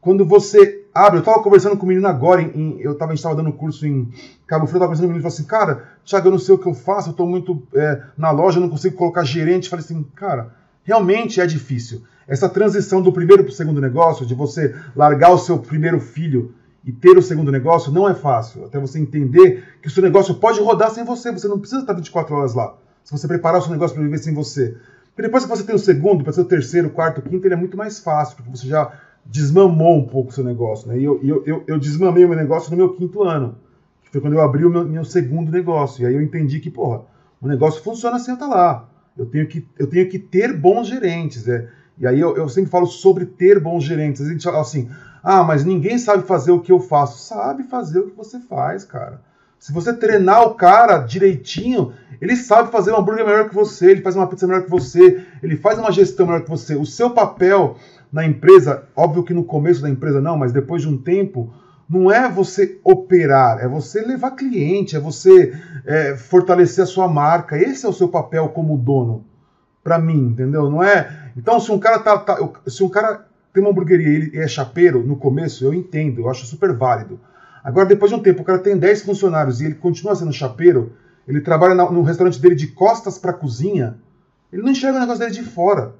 Quando você abre, eu estava conversando com o menino agora, em, em, eu tava, a gente estava dando curso em Cabo Frio, eu estava conversando com o menino e falou assim, cara, Thiago, eu não sei o que eu faço, eu estou muito é, na loja, eu não consigo colocar gerente. Eu falei assim, cara, realmente é difícil. Essa transição do primeiro para o segundo negócio, de você largar o seu primeiro filho e ter o segundo negócio, não é fácil. Até você entender que o seu negócio pode rodar sem você, você não precisa estar 24 horas lá. Se você preparar o seu negócio para viver sem você. Porque depois que você tem o segundo, para ser o terceiro, quarto, quinto, ele é muito mais fácil, porque você já desmamou um pouco o seu negócio. Né? E eu, eu, eu, eu desmamei o meu negócio no meu quinto ano, que foi quando eu abri o meu, meu segundo negócio. E aí eu entendi que, porra, o negócio funciona eu estar lá. Eu tenho que, eu tenho que ter bons gerentes. É. E aí eu, eu sempre falo sobre ter bons gerentes. A gente fala assim, ah, mas ninguém sabe fazer o que eu faço. Sabe fazer o que você faz, cara. Se você treinar o cara direitinho, ele sabe fazer um hambúrguer melhor que você, ele faz uma pizza melhor que você, ele faz uma gestão melhor que você. O seu papel na empresa, óbvio que no começo da empresa não, mas depois de um tempo, não é você operar, é você levar cliente, é você é, fortalecer a sua marca. Esse é o seu papel como dono, para mim, entendeu? Não é. Então, se um cara tá, tá, se um cara tem uma hamburgueria e ele é chapeiro no começo, eu entendo, eu acho super válido. Agora, depois de um tempo, o cara tem 10 funcionários e ele continua sendo chapeiro, ele trabalha no restaurante dele de costas para a cozinha, ele não enxerga o negócio dele de fora.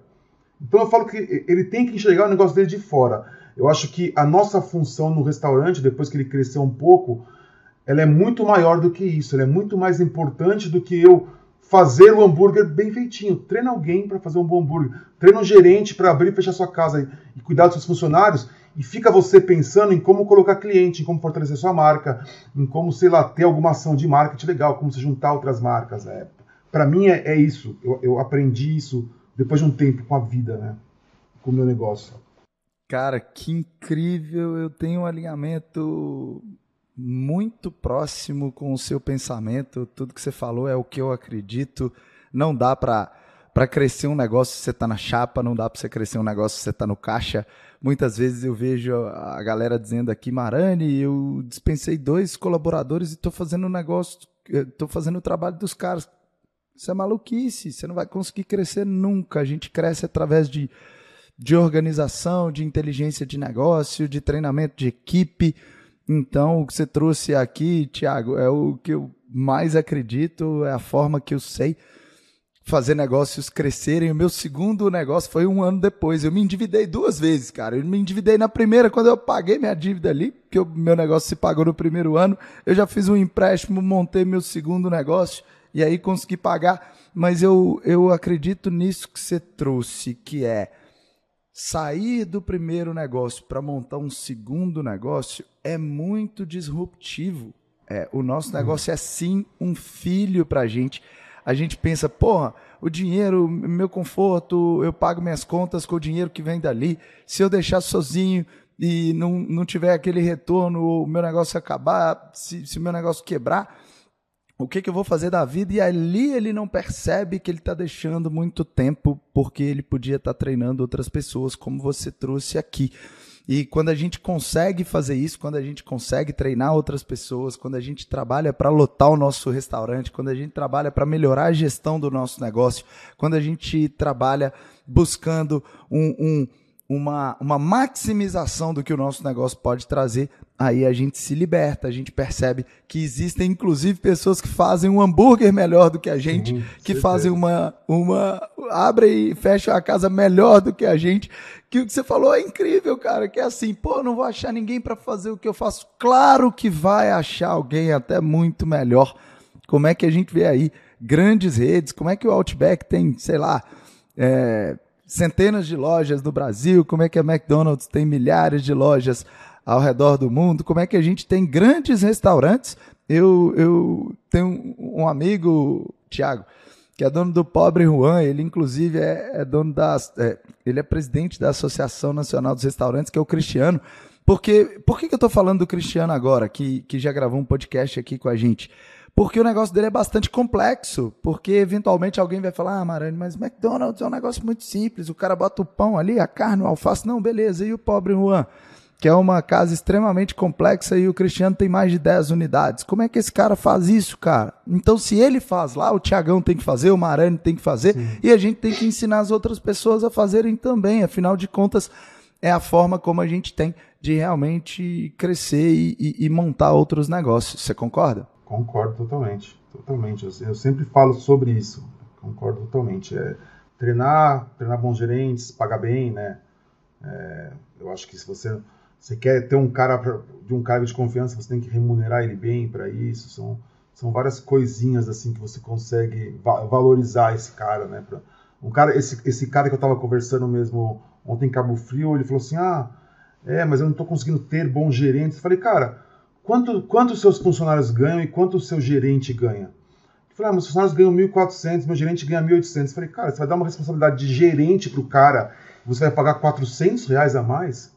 Então eu falo que ele tem que enxergar o negócio dele de fora. Eu acho que a nossa função no restaurante, depois que ele cresceu um pouco, ela é muito maior do que isso. Ela é muito mais importante do que eu fazer o hambúrguer bem feitinho. Treina alguém para fazer um bom hambúrguer. Treina um gerente para abrir e fechar sua casa e cuidar dos seus funcionários. E fica você pensando em como colocar cliente, em como fortalecer sua marca, em como, sei lá, ter alguma ação de marketing legal, como se juntar outras marcas. É, para mim é, é isso. Eu, eu aprendi isso depois de um tempo com a vida, né? Com o meu negócio. Cara, que incrível! Eu tenho um alinhamento muito próximo com o seu pensamento. Tudo que você falou é o que eu acredito. Não dá para para crescer um negócio você está na chapa, não dá para você crescer um negócio você está no caixa. Muitas vezes eu vejo a galera dizendo aqui, Marani, eu dispensei dois colaboradores e estou fazendo um negócio, estou fazendo o trabalho dos caras. Isso é maluquice, você não vai conseguir crescer nunca. A gente cresce através de de organização, de inteligência de negócio, de treinamento de equipe. Então, o que você trouxe aqui, Tiago, é o que eu mais acredito, é a forma que eu sei fazer negócios crescerem. O meu segundo negócio foi um ano depois. Eu me endividei duas vezes, cara. Eu me endividei na primeira, quando eu paguei minha dívida ali, porque o meu negócio se pagou no primeiro ano. Eu já fiz um empréstimo, montei meu segundo negócio e aí consegui pagar. Mas eu, eu acredito nisso que você trouxe, que é sair do primeiro negócio para montar um segundo negócio é muito disruptivo. É, o nosso negócio é sim um filho para a gente. A gente pensa, porra, o dinheiro, meu conforto, eu pago minhas contas com o dinheiro que vem dali. Se eu deixar sozinho e não, não tiver aquele retorno, o meu negócio acabar, se, se o meu negócio quebrar, o que, que, eu vou fazer da vida? E ali ele não percebe que ele está deixando muito tempo porque ele podia estar tá treinando outras pessoas, como você trouxe aqui. E quando a gente consegue fazer isso, quando a gente consegue treinar outras pessoas, quando a gente trabalha para lotar o nosso restaurante, quando a gente trabalha para melhorar a gestão do nosso negócio, quando a gente trabalha buscando um, um uma, uma maximização do que o nosso negócio pode trazer, aí a gente se liberta, a gente percebe que existem inclusive pessoas que fazem um hambúrguer melhor do que a gente, Sim, que certeza. fazem uma, uma. abre e fecha a casa melhor do que a gente. Que o que você falou é incrível, cara. Que é assim, pô, não vou achar ninguém para fazer o que eu faço. Claro que vai achar alguém até muito melhor. Como é que a gente vê aí grandes redes? Como é que o Outback tem, sei lá, é, centenas de lojas no Brasil, como é que a McDonald's tem milhares de lojas ao redor do mundo, como é que a gente tem grandes restaurantes. Eu, eu tenho um amigo, Tiago, que é dono do Pobre Juan, ele inclusive é, é dono da. É, ele é presidente da Associação Nacional dos Restaurantes, que é o Cristiano. Porque, por que, que eu estou falando do Cristiano agora, que, que já gravou um podcast aqui com a gente? Porque o negócio dele é bastante complexo, porque eventualmente alguém vai falar, ah, Marani, mas McDonald's é um negócio muito simples, o cara bota o pão ali, a carne, o alface, não, beleza, e o pobre Juan? Que é uma casa extremamente complexa e o Cristiano tem mais de 10 unidades. Como é que esse cara faz isso, cara? Então, se ele faz lá, o Tiagão tem que fazer, o Marani tem que fazer, Sim. e a gente tem que ensinar as outras pessoas a fazerem também. Afinal de contas, é a forma como a gente tem de realmente crescer e, e, e montar outros negócios. Você concorda? Concordo totalmente, totalmente. Eu, eu sempre falo sobre isso. Concordo totalmente. É, treinar, treinar bons gerentes, pagar bem, né? É, eu acho que se você, você quer ter um cara pra, de um cargo de confiança, você tem que remunerar ele bem para isso. São, são várias coisinhas assim que você consegue va valorizar esse cara, né? Pra, um cara, esse, esse cara que eu estava conversando mesmo ontem em Cabo Frio, ele falou assim: ah, é, mas eu não estou conseguindo ter bons gerentes. Eu falei, cara, quanto, quanto seus funcionários ganham e quanto o seu gerente ganha? Eu falei, ah, meus funcionários ganham 1.400, meu gerente ganha 1.800. Eu falei, cara, você vai dar uma responsabilidade de gerente para o cara, você vai pagar 400 reais a mais?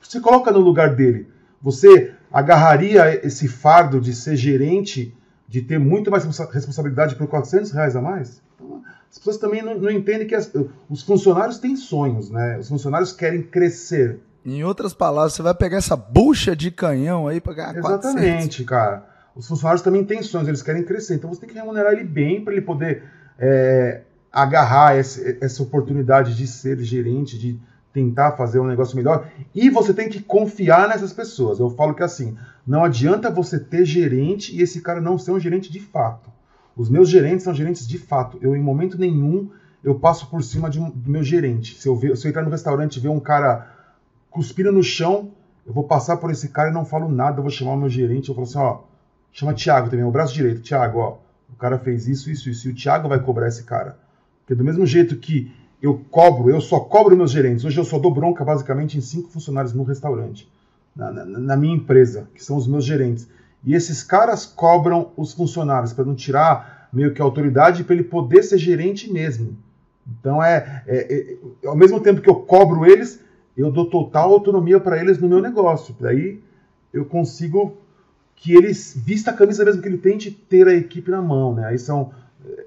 Você coloca no lugar dele. Você agarraria esse fardo de ser gerente, de ter muito mais responsabilidade por 400 reais a mais? Então, as pessoas também não, não entendem que as, os funcionários têm sonhos, né? Os funcionários querem crescer. Em outras palavras, você vai pegar essa bucha de canhão aí para ganhar Exatamente, 400. cara. Os funcionários também têm sonhos, eles querem crescer. Então você tem que remunerar ele bem para ele poder é, agarrar essa, essa oportunidade de ser gerente, de tentar fazer um negócio melhor. E você tem que confiar nessas pessoas. Eu falo que assim, não adianta você ter gerente e esse cara não ser um gerente de fato. Os meus gerentes são gerentes de fato. Eu, em momento nenhum, eu passo por cima de um, do meu gerente. Se eu, ver, se eu entrar no restaurante e ver um cara cuspindo no chão, eu vou passar por esse cara e não falo nada, eu vou chamar o meu gerente, eu falo assim, ó, chama Thiago também, o braço direito, Thiago, ó, o cara fez isso, isso, isso, e o Thiago vai cobrar esse cara. Porque do mesmo jeito que eu cobro, eu só cobro meus gerentes, hoje eu só dou bronca basicamente em cinco funcionários no restaurante, na, na, na minha empresa, que são os meus gerentes. E esses caras cobram os funcionários para não tirar meio que a autoridade para ele poder ser gerente mesmo. Então é, é, é, ao mesmo tempo que eu cobro eles, eu dou total autonomia para eles no meu negócio. Daí eu consigo que eles vista a camisa mesmo que ele tente ter a equipe na mão, né? Aí são eh,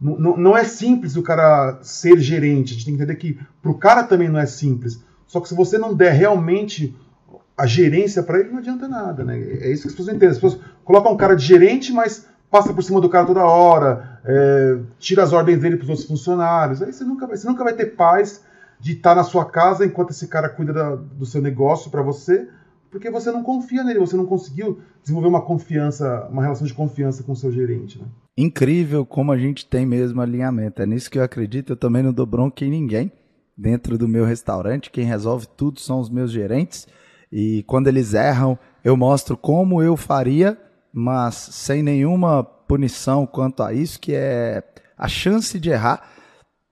não, não é simples o cara ser gerente. A gente tem que entender que para o cara também não é simples. Só que se você não der realmente a gerência para ele, não adianta nada, né? É isso que as pessoas entendem. As pessoas colocam um cara de gerente, mas passa por cima do cara toda hora, é, tira as ordens dele para os outros funcionários. Aí você nunca vai, você nunca vai ter paz de estar na sua casa enquanto esse cara cuida da, do seu negócio para você, porque você não confia nele, você não conseguiu desenvolver uma confiança, uma relação de confiança com o seu gerente. Né? Incrível como a gente tem mesmo alinhamento. É nisso que eu acredito. Eu também não dou bronca em ninguém dentro do meu restaurante. Quem resolve tudo são os meus gerentes. E quando eles erram, eu mostro como eu faria, mas sem nenhuma punição quanto a isso, que é a chance de errar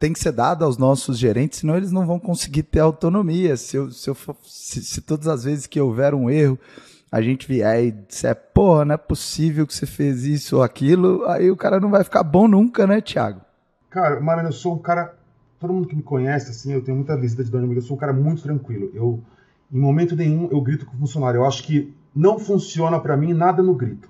tem que ser dada aos nossos gerentes, senão eles não vão conseguir ter autonomia. Se, eu, se, eu, se, se todas as vezes que houver um erro, a gente vier e disser, porra, não é possível que você fez isso ou aquilo, aí o cara não vai ficar bom nunca, né, Thiago? Cara, Marina, eu sou um cara. Todo mundo que me conhece, assim, eu tenho muita visita de Dona eu sou um cara muito tranquilo. Eu, em momento nenhum, eu grito com o funcionário. Eu acho que não funciona para mim nada no grito.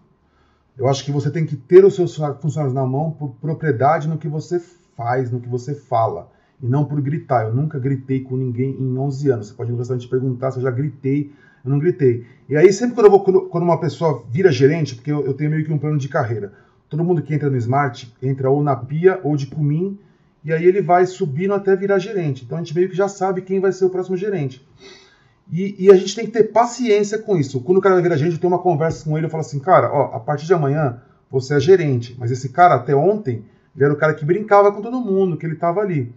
Eu acho que você tem que ter os seus funcionários na mão por propriedade no que você faz, no que você fala, e não por gritar. Eu nunca gritei com ninguém em 11 anos. Você pode ir no restaurante perguntar se eu já gritei. Eu não gritei. E aí, sempre quando, vou, quando uma pessoa vira gerente, porque eu, eu, tenho meio que um plano de carreira, todo mundo que entra no Smart entra ou na pia ou de cumim, e aí ele vai subindo até virar gerente. Então a gente meio que já sabe quem vai ser o próximo gerente. E, e, a gente tem que ter paciência com isso. Quando o cara vai virar gerente, eu tenho uma conversa com ele, eu falo assim, cara, ó, a partir de amanhã você é gerente, mas esse cara até ontem ele era o cara que brincava com todo mundo, que ele estava ali.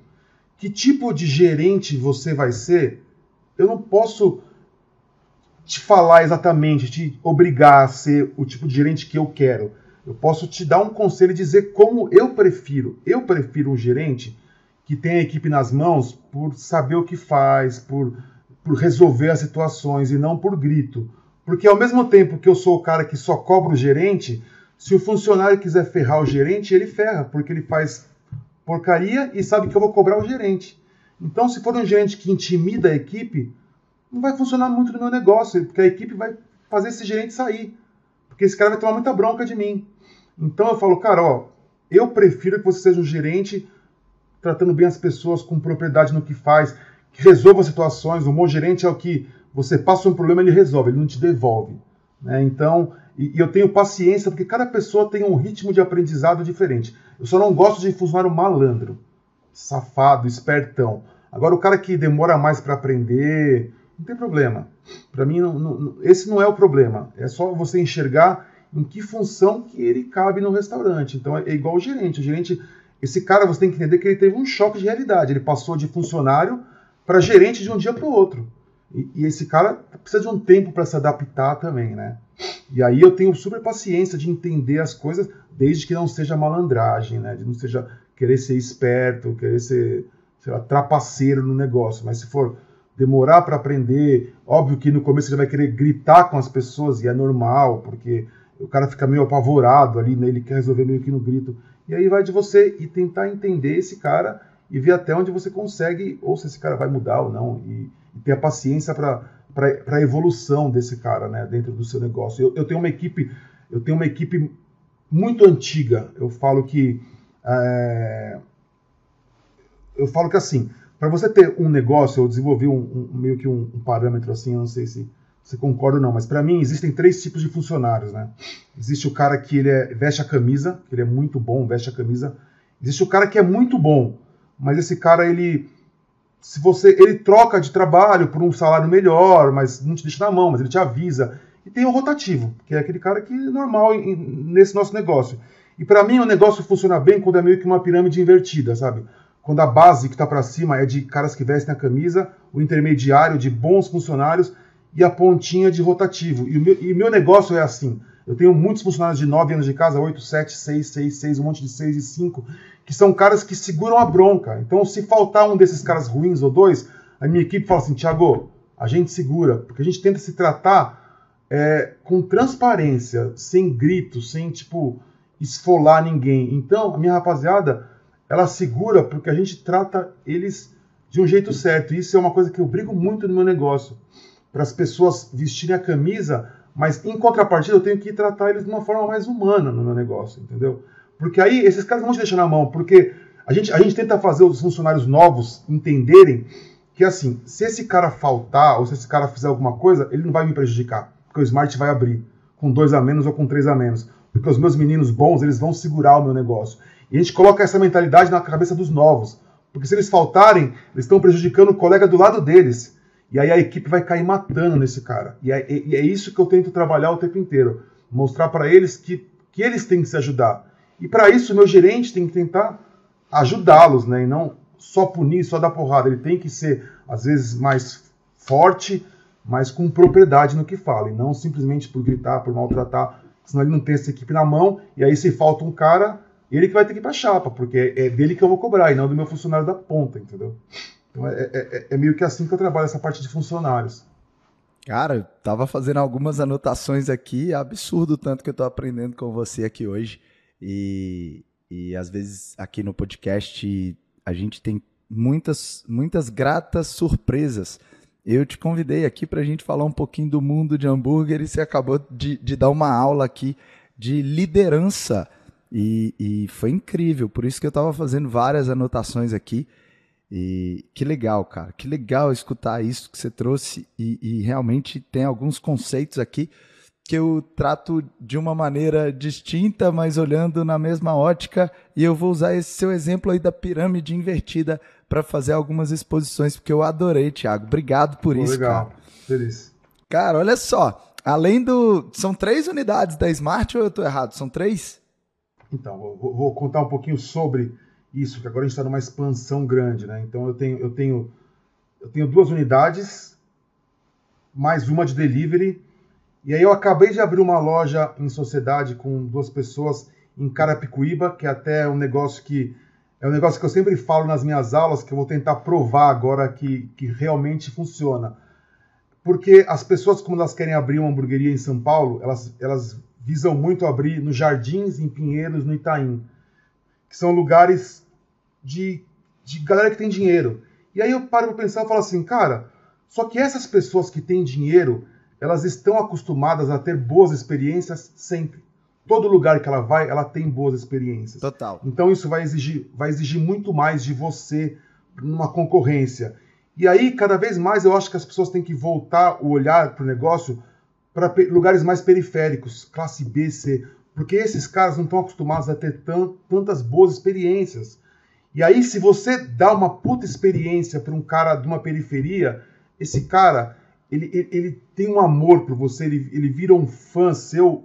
Que tipo de gerente você vai ser? Eu não posso te falar exatamente, te obrigar a ser o tipo de gerente que eu quero. Eu posso te dar um conselho e dizer como eu prefiro. Eu prefiro um gerente que tem a equipe nas mãos por saber o que faz, por, por resolver as situações e não por grito. Porque ao mesmo tempo que eu sou o cara que só cobra o gerente, se o funcionário quiser ferrar o gerente, ele ferra, porque ele faz porcaria e sabe que eu vou cobrar o gerente. Então, se for um gerente que intimida a equipe, não vai funcionar muito no meu negócio, porque a equipe vai fazer esse gerente sair. Porque esse cara vai tomar muita bronca de mim. Então eu falo, cara, ó, eu prefiro que você seja um gerente tratando bem as pessoas com propriedade no que faz, que resolva situações. Um bom gerente é o que você passa um problema, ele resolve, ele não te devolve. Né? Então, e, e, eu tenho paciência porque cada pessoa tem um ritmo de aprendizado diferente. Eu só não gosto de funcionário malandro, safado, espertão. Agora, o cara que demora mais para aprender, não tem problema. Para mim, não, não, esse não é o problema. É só você enxergar em que função que ele cabe no restaurante. Então, é igual o gerente. O gerente, esse cara, você tem que entender que ele teve um choque de realidade. Ele passou de funcionário para gerente de um dia para o outro. E, e, esse cara precisa de um tempo para se adaptar também, né? E aí eu tenho super paciência de entender as coisas, desde que não seja malandragem, né? De não seja querer ser esperto, querer ser, sei lá, trapaceiro no negócio. Mas se for demorar para aprender, óbvio que no começo você vai querer gritar com as pessoas e é normal, porque o cara fica meio apavorado ali, né? Ele quer resolver meio que no grito. E aí vai de você e tentar entender esse cara e ver até onde você consegue, ou se esse cara vai mudar ou não. E, e ter a paciência para a evolução desse cara, né, dentro do seu negócio. Eu, eu, tenho uma equipe, eu tenho uma equipe muito antiga. Eu falo que é, eu falo que assim, para você ter um negócio, eu desenvolvi um, um meio que um, um, parâmetro assim, eu não sei se você concorda ou não, mas para mim existem três tipos de funcionários, né? Existe o cara que ele é, veste a camisa, que ele é muito bom, veste a camisa. Existe o cara que é muito bom, mas esse cara ele se você ele troca de trabalho por um salário melhor, mas não te deixa na mão, mas ele te avisa. E tem o rotativo, que é aquele cara que é normal em, nesse nosso negócio. E para mim o negócio funciona bem quando é meio que uma pirâmide invertida, sabe? Quando a base que está para cima é de caras que vestem a camisa, o intermediário de bons funcionários e a pontinha de rotativo. E o meu, e meu negócio é assim. Eu tenho muitos funcionários de 9 anos de casa, 8, 7, 6, 6, 6, um monte de 6 e 5, que são caras que seguram a bronca. Então, se faltar um desses caras ruins ou dois, a minha equipe fala assim: Thiago, a gente segura, porque a gente tenta se tratar é, com transparência, sem grito, sem tipo esfolar ninguém. Então, a minha rapaziada, ela segura porque a gente trata eles de um jeito certo. Isso é uma coisa que eu brigo muito no meu negócio. Para as pessoas vestirem a camisa, mas em contrapartida eu tenho que tratar eles de uma forma mais humana no meu negócio, entendeu? Porque aí esses caras vão te deixar na mão, porque a gente, a gente tenta fazer os funcionários novos entenderem que assim, se esse cara faltar ou se esse cara fizer alguma coisa, ele não vai me prejudicar, porque o Smart vai abrir com dois a menos ou com três a menos, porque os meus meninos bons eles vão segurar o meu negócio. E a gente coloca essa mentalidade na cabeça dos novos, porque se eles faltarem, eles estão prejudicando o colega do lado deles. E aí a equipe vai cair matando nesse cara. E é, e é isso que eu tento trabalhar o tempo inteiro, mostrar para eles que, que eles têm que se ajudar e para isso, meu gerente tem que tentar ajudá-los, né? E não só punir, só dar porrada. Ele tem que ser, às vezes, mais forte, mas com propriedade no que fala. E não simplesmente por gritar, por maltratar. Senão ele não tem essa equipe na mão. E aí, se falta um cara, ele que vai ter que ir pra chapa, porque é dele que eu vou cobrar e não do meu funcionário da ponta, entendeu? Então é, é, é, é meio que assim que eu trabalho essa parte de funcionários. Cara, eu tava fazendo algumas anotações aqui, é absurdo tanto que eu tô aprendendo com você aqui hoje. E, e às vezes aqui no podcast a gente tem muitas, muitas gratas surpresas. Eu te convidei aqui para a gente falar um pouquinho do mundo de hambúrguer e você acabou de, de dar uma aula aqui de liderança. E, e foi incrível, por isso que eu estava fazendo várias anotações aqui. E que legal, cara, que legal escutar isso que você trouxe. E, e realmente tem alguns conceitos aqui que eu trato de uma maneira distinta, mas olhando na mesma ótica, e eu vou usar esse seu exemplo aí da pirâmide invertida para fazer algumas exposições, porque eu adorei, Thiago. Obrigado por Pô, isso, legal. cara. Feliz. Cara, olha só, além do... São três unidades da Smart ou eu estou errado? São três? Então, vou, vou contar um pouquinho sobre isso, que agora a gente está numa expansão grande, né? Então eu tenho, eu tenho, eu tenho duas unidades, mais uma de delivery, e aí eu acabei de abrir uma loja em sociedade com duas pessoas em Carapicuíba, que é até um negócio que é um negócio que eu sempre falo nas minhas aulas, que eu vou tentar provar agora que, que realmente funciona. Porque as pessoas, quando elas querem abrir uma hamburgueria em São Paulo, elas, elas visam muito abrir nos Jardins, em Pinheiros, no Itaim, que são lugares de, de galera que tem dinheiro. E aí eu paro para pensar e falo assim, cara, só que essas pessoas que têm dinheiro, elas estão acostumadas a ter boas experiências sempre. Todo lugar que ela vai, ela tem boas experiências. Total. Então isso vai exigir, vai exigir muito mais de você numa concorrência. E aí, cada vez mais, eu acho que as pessoas têm que voltar o olhar para o negócio para lugares mais periféricos, classe B, C, porque esses caras não estão acostumados a ter tantas boas experiências. E aí, se você dá uma puta experiência para um cara de uma periferia, esse cara ele, ele, ele tem um amor por você, ele, ele vira um fã seu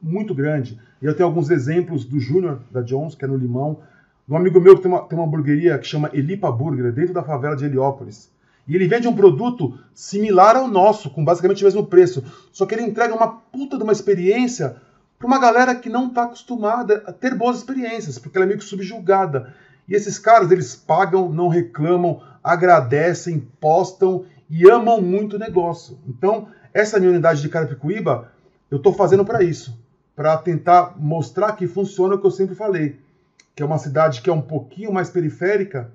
muito grande. E eu tenho alguns exemplos do Júnior, da Jones, que é no Limão, um amigo meu que tem uma, tem uma hamburgueria que chama Elipa Burger, dentro da favela de Heliópolis. E ele vende um produto similar ao nosso, com basicamente o mesmo preço. Só que ele entrega uma puta de uma experiência para uma galera que não está acostumada a ter boas experiências, porque ela é meio que subjulgada. E esses caras, eles pagam, não reclamam, agradecem, postam e amam muito o negócio. Então, essa minha unidade de Carapicuíba, eu estou fazendo para isso, para tentar mostrar que funciona o que eu sempre falei, que é uma cidade que é um pouquinho mais periférica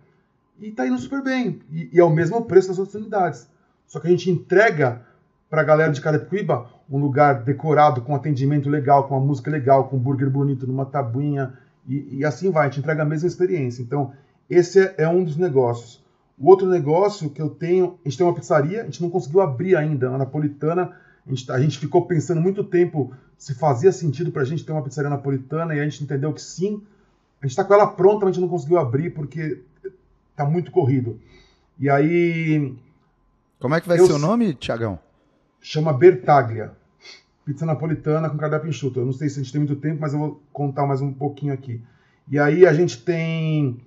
e está indo super bem, e, e é o mesmo preço das outras unidades. Só que a gente entrega para a galera de Carapicuíba um lugar decorado, com atendimento legal, com uma música legal, com um burger bonito numa tabuinha, e, e assim vai, a gente entrega a mesma experiência. Então, esse é, é um dos negócios. O outro negócio que eu tenho, a gente tem uma pizzaria, a gente não conseguiu abrir ainda, a napolitana. A gente, a gente ficou pensando muito tempo se fazia sentido para a gente ter uma pizzaria napolitana e a gente entendeu que sim. A gente está com ela pronta, mas a gente não conseguiu abrir porque está muito corrido. E aí. Como é que vai ser o nome, Tiagão? Chama Bertaglia. Pizza napolitana com cardápio enxuto. Eu não sei se a gente tem muito tempo, mas eu vou contar mais um pouquinho aqui. E aí a gente tem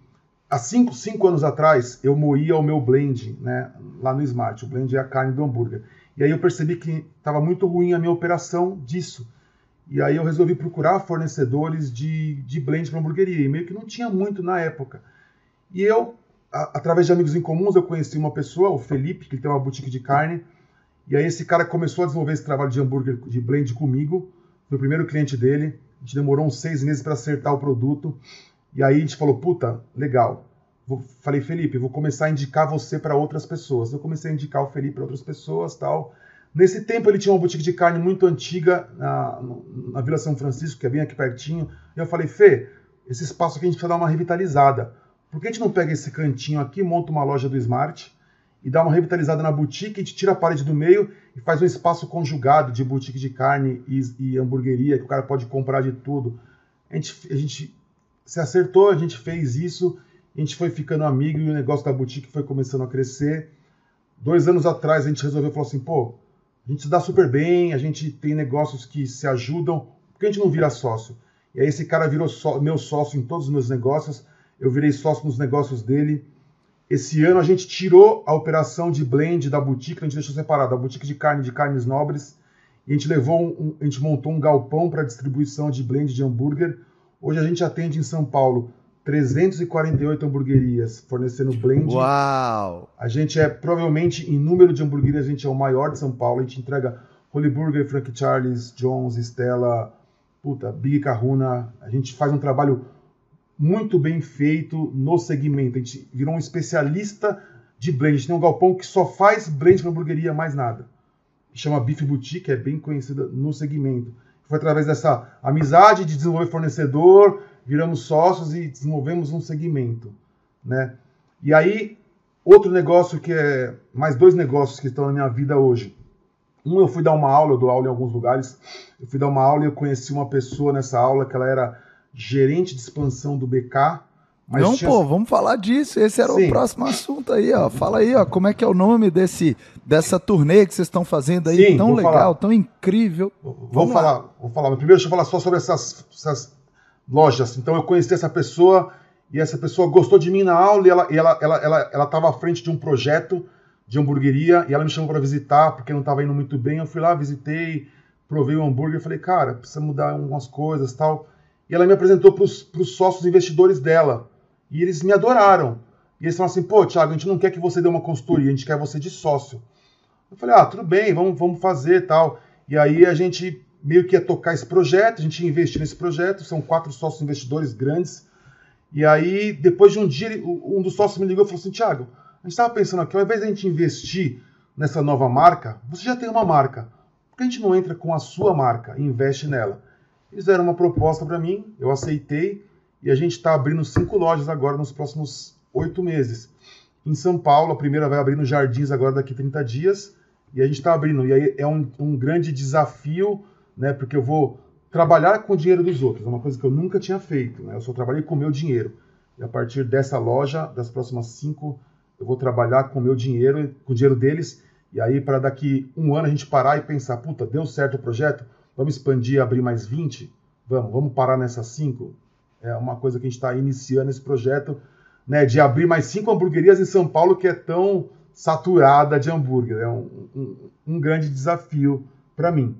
há cinco, cinco anos atrás, eu moía o meu blend, né, lá no Smart. O blend é a carne do hambúrguer. E aí eu percebi que estava muito ruim a minha operação disso. E aí eu resolvi procurar fornecedores de, de blend para hamburgueria. E meio que não tinha muito na época. E eu, a, através de amigos em comuns, eu conheci uma pessoa, o Felipe, que tem uma boutique de carne. E aí esse cara começou a desenvolver esse trabalho de hambúrguer, de blend comigo. Foi o primeiro cliente dele. A gente demorou uns seis meses para acertar o produto. E aí a gente falou, puta, legal. Vou, falei, Felipe, vou começar a indicar você para outras pessoas. Eu comecei a indicar o Felipe para outras pessoas tal. Nesse tempo ele tinha uma boutique de carne muito antiga na, na Vila São Francisco, que é bem aqui pertinho. E eu falei, Fê, esse espaço aqui a gente precisa dar uma revitalizada. Por que a gente não pega esse cantinho aqui, monta uma loja do Smart e dá uma revitalizada na boutique, a gente tira a parede do meio e faz um espaço conjugado de boutique de carne e, e hamburgueria, que o cara pode comprar de tudo. A gente, a gente se acertou, a gente fez isso, a gente foi ficando amigo e o negócio da boutique foi começando a crescer. Dois anos atrás a gente resolveu falar assim, pô, a gente se dá super bem, a gente tem negócios que se ajudam, por que a gente não vira sócio? E aí esse cara virou só, meu sócio em todos os meus negócios, eu virei sócio nos negócios dele. Esse ano a gente tirou a operação de blend da boutique, a gente deixou separado a boutique de carne de carnes nobres, e a gente levou um, a gente montou um galpão para distribuição de blend de hambúrguer. Hoje a gente atende em São Paulo 348 hamburguerias fornecendo blend. Uau! A gente é provavelmente em número de hamburguerias a gente é o maior de São Paulo. A gente entrega Holy Burger, Frank Charles, Jones, Stella, puta, Big Kahuna. A gente faz um trabalho muito bem feito no segmento. A gente virou um especialista de blend. A gente tem um galpão que só faz blend para hamburgueria, mais nada. Chama Beef Boutique, é bem conhecida no segmento. Foi através dessa amizade de desenvolver fornecedor, viramos sócios e desenvolvemos um segmento, né? E aí, outro negócio que é... Mais dois negócios que estão na minha vida hoje. Um, eu fui dar uma aula, eu dou aula em alguns lugares. Eu fui dar uma aula e eu conheci uma pessoa nessa aula que ela era gerente de expansão do BK. Mas não, tinha... pô, vamos falar disso. Esse era Sim. o próximo assunto aí, ó. Fala aí, ó, como é que é o nome desse dessa turnê que vocês estão fazendo aí, Sim, tão legal, falar. tão incrível. Vamos, vamos falar, vou falar. Primeiro deixa eu falar só sobre essas, essas lojas. Então eu conheci essa pessoa e essa pessoa gostou de mim na aula e ela ela ela ela, ela, ela tava à frente de um projeto de hamburgueria e ela me chamou para visitar porque não estava indo muito bem. Eu fui lá, visitei, provei o hambúrguer, falei, cara, precisa mudar algumas coisas, tal. E ela me apresentou para os sócios investidores dela. E eles me adoraram. E eles falaram assim, pô, Thiago, a gente não quer que você dê uma consultoria, a gente quer você de sócio. Eu falei, ah, tudo bem, vamos, vamos fazer tal. E aí a gente meio que ia tocar esse projeto, a gente ia investir nesse projeto, são quatro sócios investidores grandes. E aí, depois de um dia, um dos sócios me ligou e falou assim, Thiago, a gente estava pensando aqui, ao invés de a gente investir nessa nova marca, você já tem uma marca. Por que a gente não entra com a sua marca e investe nela? Eles deram uma proposta para mim, eu aceitei, e a gente está abrindo cinco lojas agora nos próximos oito meses. Em São Paulo, a primeira vai abrir nos Jardins agora daqui 30 dias, e a gente está abrindo. E aí é um, um, grande desafio, né, porque eu vou trabalhar com o dinheiro dos outros, é uma coisa que eu nunca tinha feito. Né? Eu só trabalhei com o meu dinheiro. E a partir dessa loja, das próximas cinco, eu vou trabalhar com o meu dinheiro, com o dinheiro deles, e aí para daqui um ano a gente parar e pensar, puta, deu certo o projeto, vamos expandir, abrir mais 20? Vamos, vamos parar nessas cinco? É uma coisa que a gente está iniciando esse projeto, né, de abrir mais cinco hamburguerias em São Paulo, que é tão saturada de hambúrguer. É um, um, um grande desafio para mim.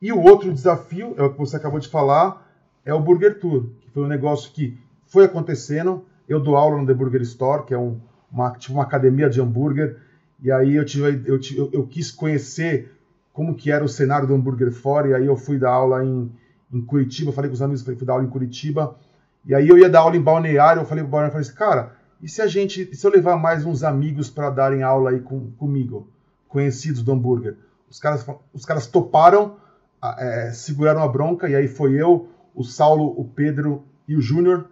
E o outro desafio, é o que você acabou de falar, é o Burger Tour, que foi um negócio que foi acontecendo. Eu dou aula no The Burger Store, que é um, uma, tipo uma academia de hambúrguer, e aí eu, tive, eu, eu, eu, quis conhecer como que era o cenário do hambúrguer fora, e aí eu fui dar aula em, em Curitiba, falei com os amigos, falei, fui dar aula em Curitiba, e aí eu ia dar aula em Balneário, eu falei pro Balneário, falei assim, cara, e se a gente, se eu levar mais uns amigos para darem aula aí com, comigo, conhecidos do hambúrguer? Os caras, os caras toparam, é, seguraram a bronca, e aí foi eu, o Saulo, o Pedro e o Júnior,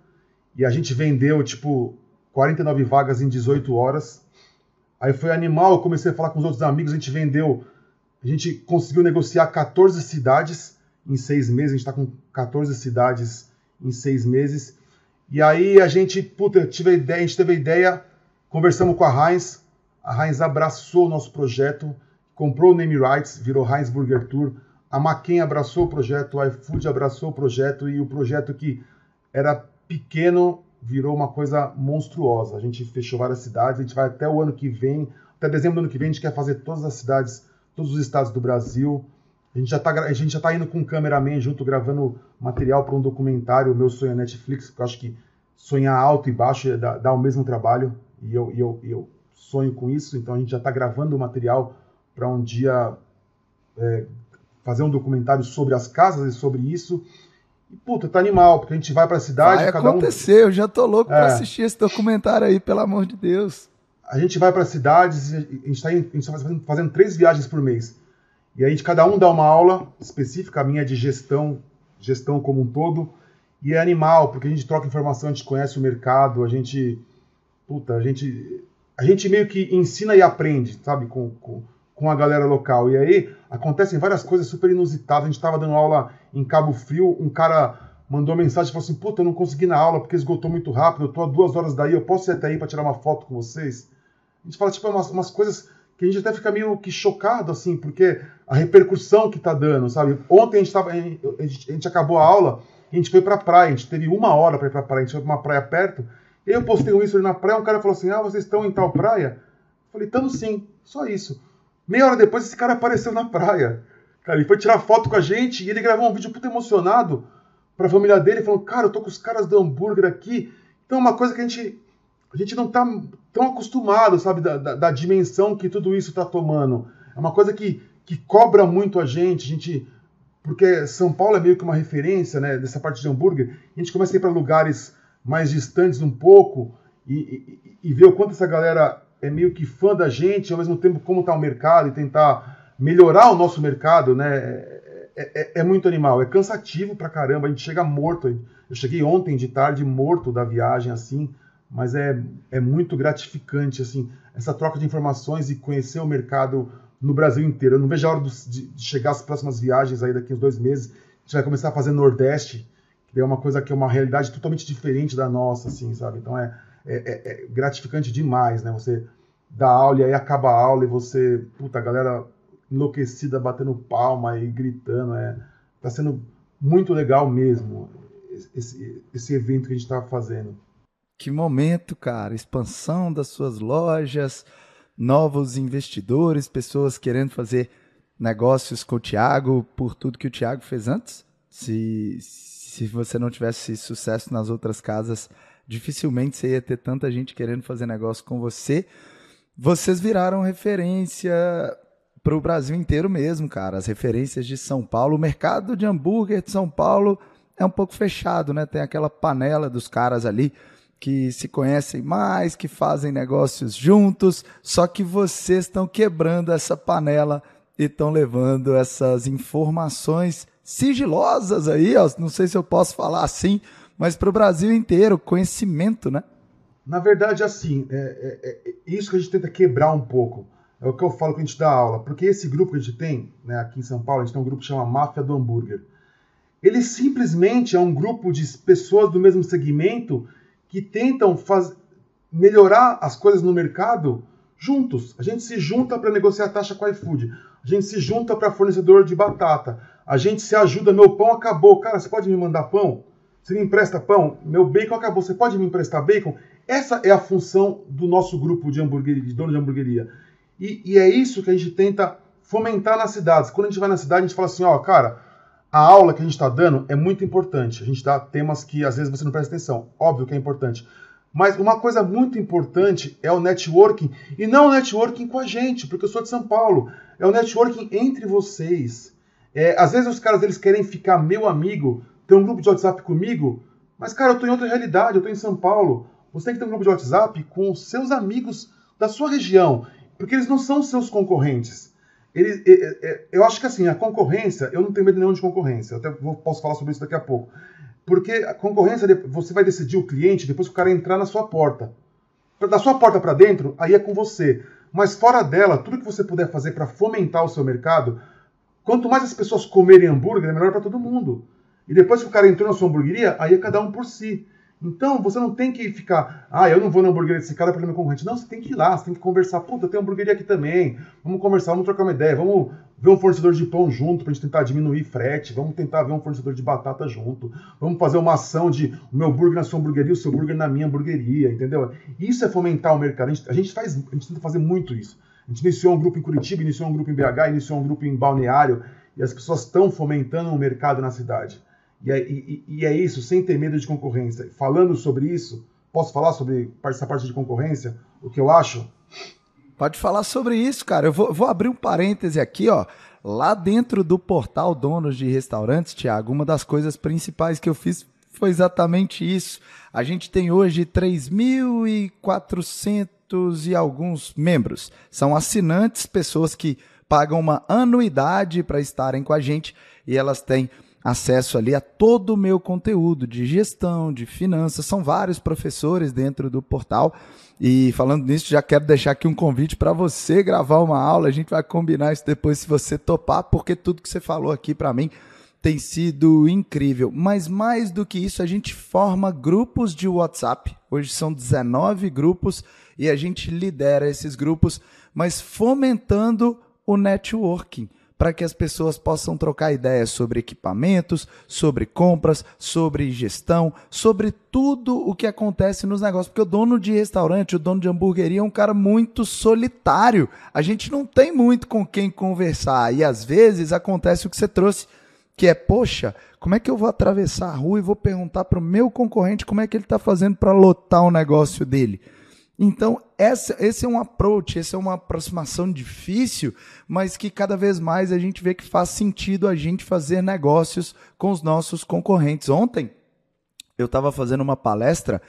e a gente vendeu, tipo, 49 vagas em 18 horas. Aí foi animal, eu comecei a falar com os outros amigos, a gente vendeu, a gente conseguiu negociar 14 cidades em seis meses, a gente está com 14 cidades em seis meses. E aí a gente, puta, tive a ideia, a gente teve a ideia, conversamos com a Heinz, a Heinz abraçou o nosso projeto, comprou o name rights, virou Heinz Burger Tour, a Maquin abraçou o projeto, o iFood abraçou o projeto e o projeto que era pequeno virou uma coisa monstruosa. A gente fechou várias cidades, a gente vai até o ano que vem, até dezembro do ano que vem a gente quer fazer todas as cidades, todos os estados do Brasil. A gente já está tá indo com um cameraman junto, gravando material para um documentário, o meu sonho é Netflix, porque eu acho que sonhar alto e baixo dá, dá o mesmo trabalho, e eu, eu, eu sonho com isso, então a gente já está gravando o material para um dia é, fazer um documentário sobre as casas e sobre isso. E, puta, tá animal, porque a gente vai pra cidade. Vai acontecer, um... eu já tô louco é. pra assistir esse documentário aí, pelo amor de Deus. A gente vai para cidades, a gente tá, a gente tá fazendo, fazendo três viagens por mês. E a gente, cada um dá uma aula específica, a minha é de gestão, gestão como um todo, e é animal, porque a gente troca informação, a gente conhece o mercado, a gente, puta, a gente, a gente meio que ensina e aprende, sabe, com, com, com a galera local. E aí acontecem várias coisas super inusitadas. A gente estava dando aula em Cabo Frio, um cara mandou mensagem e falou assim: Puta, eu não consegui na aula porque esgotou muito rápido, eu tô a duas horas daí, eu posso ir até aí para tirar uma foto com vocês? A gente fala, tipo, umas, umas coisas que a gente até fica meio que chocado, assim, porque a repercussão que tá dando, sabe? Ontem a gente, tava, a gente, a gente acabou a aula a gente foi pra praia, a gente teve uma hora para ir pra praia, a gente foi pra uma praia perto, eu postei um ali na praia, um cara falou assim, ah, vocês estão em tal praia? Eu falei, estamos sim, só isso. Meia hora depois esse cara apareceu na praia. Cara, ele foi tirar foto com a gente e ele gravou um vídeo puto emocionado pra família dele, falando, cara, eu tô com os caras do hambúrguer aqui. Então uma coisa que a gente, a gente não tá tão acostumado, sabe, da, da, da dimensão que tudo isso tá tomando. É uma coisa que, que cobra muito a gente, a gente porque São Paulo é meio que uma referência, né, dessa parte de hambúrguer. A gente começa a ir para lugares mais distantes um pouco e, e, e ver o quanto essa galera é meio que fã da gente, ao mesmo tempo como está o mercado e tentar melhorar o nosso mercado, né? É, é, é, é, muito animal, é cansativo pra caramba, a gente chega morto. Eu cheguei ontem de tarde morto da viagem, assim, mas é, é muito gratificante, assim, essa troca de informações e conhecer o mercado no Brasil inteiro. Eu não vejo a hora de, de chegar as próximas viagens aí daqui uns dois meses. A gente vai começar a fazer Nordeste, que é uma coisa que é uma realidade totalmente diferente da nossa, assim, sabe? Então é, é, é, é gratificante demais, né? Você dá aula e aí acaba a aula e você, puta, a galera enlouquecida batendo palma e gritando. É, tá sendo muito legal mesmo esse, esse evento que a gente está fazendo. Que momento, cara! Expansão das suas lojas, novos investidores, pessoas querendo fazer negócios com o Thiago por tudo que o Thiago fez antes. Se, se você não tivesse sucesso nas outras casas, dificilmente você ia ter tanta gente querendo fazer negócio com você. Vocês viraram referência para o Brasil inteiro mesmo, cara. As referências de São Paulo, o mercado de hambúrguer de São Paulo é um pouco fechado, né? Tem aquela panela dos caras ali que se conhecem mais, que fazem negócios juntos, só que vocês estão quebrando essa panela e estão levando essas informações sigilosas aí, ó, não sei se eu posso falar assim, mas para o Brasil inteiro, conhecimento, né? Na verdade, assim, é, é, é, isso que a gente tenta quebrar um pouco. É o que eu falo que a gente dá aula. Porque esse grupo que a gente tem, né, aqui em São Paulo, a gente tem um grupo que chama Máfia do Hambúrguer. Ele simplesmente é um grupo de pessoas do mesmo segmento que tentam faz... melhorar as coisas no mercado juntos. A gente se junta para negociar a taxa com a iFood. A gente se junta para fornecedor de batata. A gente se ajuda. Meu pão acabou. Cara, você pode me mandar pão? Você me empresta pão? Meu bacon acabou. Você pode me emprestar bacon? Essa é a função do nosso grupo de hamburgueria, de dono de hamburgueria. E, e, é isso que a gente tenta fomentar nas cidades. Quando a gente vai na cidade, a gente fala assim, ó, cara, a aula que a gente está dando é muito importante. A gente dá temas que às vezes você não presta atenção. Óbvio que é importante. Mas uma coisa muito importante é o networking. E não o networking com a gente, porque eu sou de São Paulo. É o networking entre vocês. É, às vezes os caras eles querem ficar meu amigo, ter um grupo de WhatsApp comigo. Mas, cara, eu estou em outra realidade, eu estou em São Paulo. Você tem que ter um grupo de WhatsApp com seus amigos da sua região. Porque eles não são seus concorrentes. Ele, é, é, eu acho que assim, a concorrência, eu não tenho medo nenhum de concorrência, até vou, posso falar sobre isso daqui a pouco. Porque a concorrência, você vai decidir o cliente depois que o cara entrar na sua porta. Da sua porta para dentro, aí é com você. Mas fora dela, tudo que você puder fazer para fomentar o seu mercado, quanto mais as pessoas comerem hambúrguer, é melhor para todo mundo. E depois que o cara entrou na sua hamburgueria, aí é cada um por si. Então, você não tem que ficar, ah, eu não vou na hamburgueria desse cara porque ele é meu concorrente. Não, você tem que ir lá, você tem que conversar. Puta, tenho hamburgueria aqui também. Vamos conversar, vamos trocar uma ideia, vamos ver um fornecedor de pão junto pra gente tentar diminuir frete, vamos tentar ver um fornecedor de batata junto, vamos fazer uma ação de o meu burger na sua hamburgueria, o seu burger na minha hamburgueria, entendeu? Isso é fomentar o mercado. A gente, a gente faz, a gente tenta fazer muito isso. A gente iniciou um grupo em Curitiba, iniciou um grupo em BH, iniciou um grupo em Balneário, e as pessoas estão fomentando o mercado na cidade. E é, e, e é, isso, sem ter medo de concorrência. Falando sobre isso, posso falar sobre essa parte de concorrência? O que eu acho? Pode falar sobre isso, cara. Eu vou, vou abrir um parêntese aqui, ó. Lá dentro do portal Donos de Restaurantes, Tiago, uma das coisas principais que eu fiz foi exatamente isso. A gente tem hoje 3.400 e alguns membros. São assinantes, pessoas que pagam uma anuidade para estarem com a gente e elas têm acesso ali a todo o meu conteúdo de gestão, de finanças. São vários professores dentro do portal. E falando nisso, já quero deixar aqui um convite para você gravar uma aula. A gente vai combinar isso depois se você topar, porque tudo que você falou aqui para mim tem sido incrível. Mas mais do que isso, a gente forma grupos de WhatsApp. Hoje são 19 grupos e a gente lidera esses grupos, mas fomentando o networking para que as pessoas possam trocar ideias sobre equipamentos, sobre compras, sobre gestão, sobre tudo o que acontece nos negócios. Porque o dono de restaurante, o dono de hamburgueria é um cara muito solitário. A gente não tem muito com quem conversar. E às vezes acontece o que você trouxe, que é, poxa, como é que eu vou atravessar a rua e vou perguntar para o meu concorrente como é que ele está fazendo para lotar o negócio dele? Então, essa, esse é um approach, essa é uma aproximação difícil, mas que cada vez mais a gente vê que faz sentido a gente fazer negócios com os nossos concorrentes. Ontem, eu estava fazendo uma palestra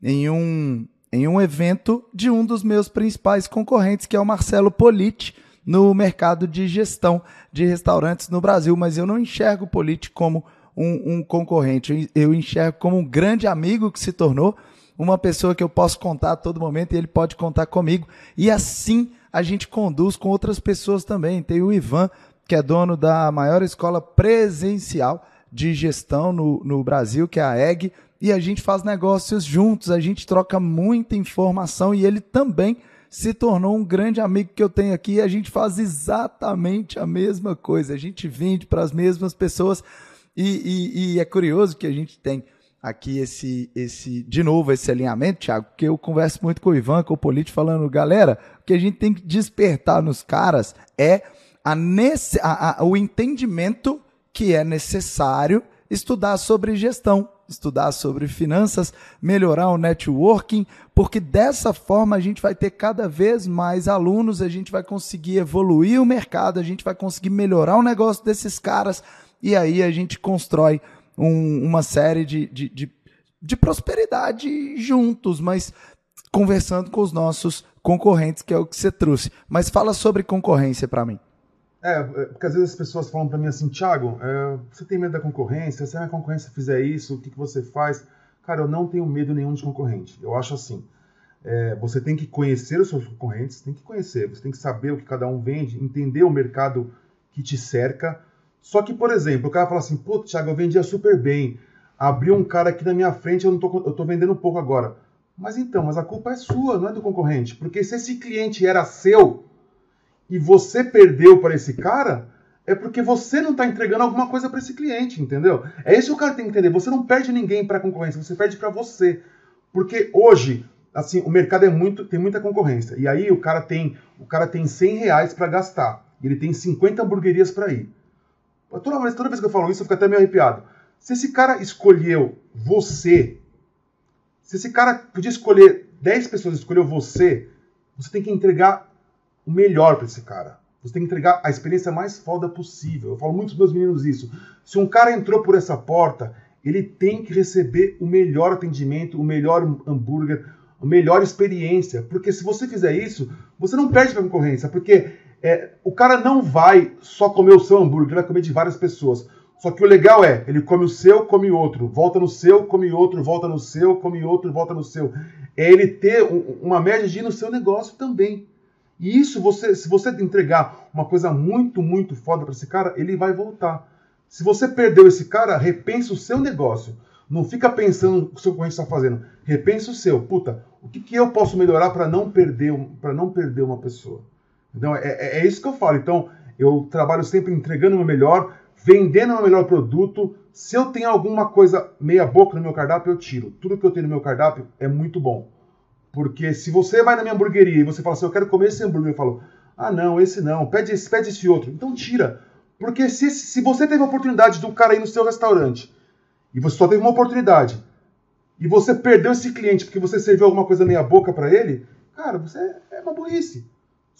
em um, em um evento de um dos meus principais concorrentes, que é o Marcelo Politi, no mercado de gestão de restaurantes no Brasil. Mas eu não enxergo o Politi como um, um concorrente, eu enxergo como um grande amigo que se tornou uma pessoa que eu posso contar a todo momento e ele pode contar comigo. E assim a gente conduz com outras pessoas também. Tem o Ivan, que é dono da maior escola presencial de gestão no, no Brasil, que é a EG, e a gente faz negócios juntos, a gente troca muita informação e ele também se tornou um grande amigo que eu tenho aqui. E a gente faz exatamente a mesma coisa, a gente vende para as mesmas pessoas e, e, e é curioso que a gente tem aqui esse, esse, de novo, esse alinhamento, Thiago, porque eu converso muito com o Ivan, com o Polite, falando, galera, o que a gente tem que despertar nos caras é a nesse, a, a, o entendimento que é necessário estudar sobre gestão, estudar sobre finanças, melhorar o networking, porque dessa forma a gente vai ter cada vez mais alunos, a gente vai conseguir evoluir o mercado, a gente vai conseguir melhorar o negócio desses caras, e aí a gente constrói um, uma série de, de, de, de prosperidade juntos, mas conversando com os nossos concorrentes, que é o que você trouxe. Mas fala sobre concorrência para mim. É, é, porque às vezes as pessoas falam para mim assim, Thiago, é, você tem medo da concorrência? Se a concorrência fizer isso, o que, que você faz? Cara, eu não tenho medo nenhum de concorrente. Eu acho assim, é, você tem que conhecer os seus concorrentes, tem que conhecer, você tem que saber o que cada um vende, entender o mercado que te cerca. Só que, por exemplo, o cara fala assim, pô, Thiago, eu vendia super bem, abriu um cara aqui na minha frente, eu, não tô, eu tô vendendo um pouco agora. Mas então, mas a culpa é sua, não é do concorrente. Porque se esse cliente era seu, e você perdeu para esse cara, é porque você não está entregando alguma coisa para esse cliente, entendeu? É isso que o cara tem que entender. Você não perde ninguém para concorrência, você perde para você. Porque hoje, assim, o mercado é muito, tem muita concorrência. E aí o cara tem, o cara tem 100 reais para gastar. Ele tem 50 hamburguerias para ir. Toda vez, toda vez que eu falo isso, eu fico até meio arrepiado. Se esse cara escolheu você, se esse cara podia escolher 10 pessoas, escolheu você, você tem que entregar o melhor para esse cara. Você tem que entregar a experiência mais foda possível. Eu falo muito para meus meninos isso. Se um cara entrou por essa porta, ele tem que receber o melhor atendimento, o melhor hambúrguer, a melhor experiência. Porque se você fizer isso, você não perde para a concorrência. Porque é, o cara não vai só comer o seu hambúrguer, ele vai comer de várias pessoas. Só que o legal é, ele come o seu, come outro, volta no seu, come outro, volta no seu, come outro, volta no seu. É ele ter um, uma média de ir no seu negócio também. E isso, você, se você entregar uma coisa muito, muito foda para esse cara, ele vai voltar. Se você perdeu esse cara, repensa o seu negócio. Não fica pensando o que o seu concorrente está fazendo. Repensa o seu. Puta, o que, que eu posso melhorar para não para não perder uma pessoa? Então, é, é, é, isso que eu falo. Então, eu trabalho sempre entregando o meu melhor, vendendo o meu melhor produto. Se eu tenho alguma coisa meia boca no meu cardápio, eu tiro. Tudo que eu tenho no meu cardápio é muito bom. Porque se você vai na minha hamburgueria e você fala assim, eu quero comer esse hambúrguer, eu falo, ah não, esse não, pede esse, pede esse outro. Então tira. Porque se, se você teve a oportunidade do cara ir no seu restaurante e você só teve uma oportunidade e você perdeu esse cliente porque você serviu alguma coisa meia boca para ele, cara, você é uma burrice.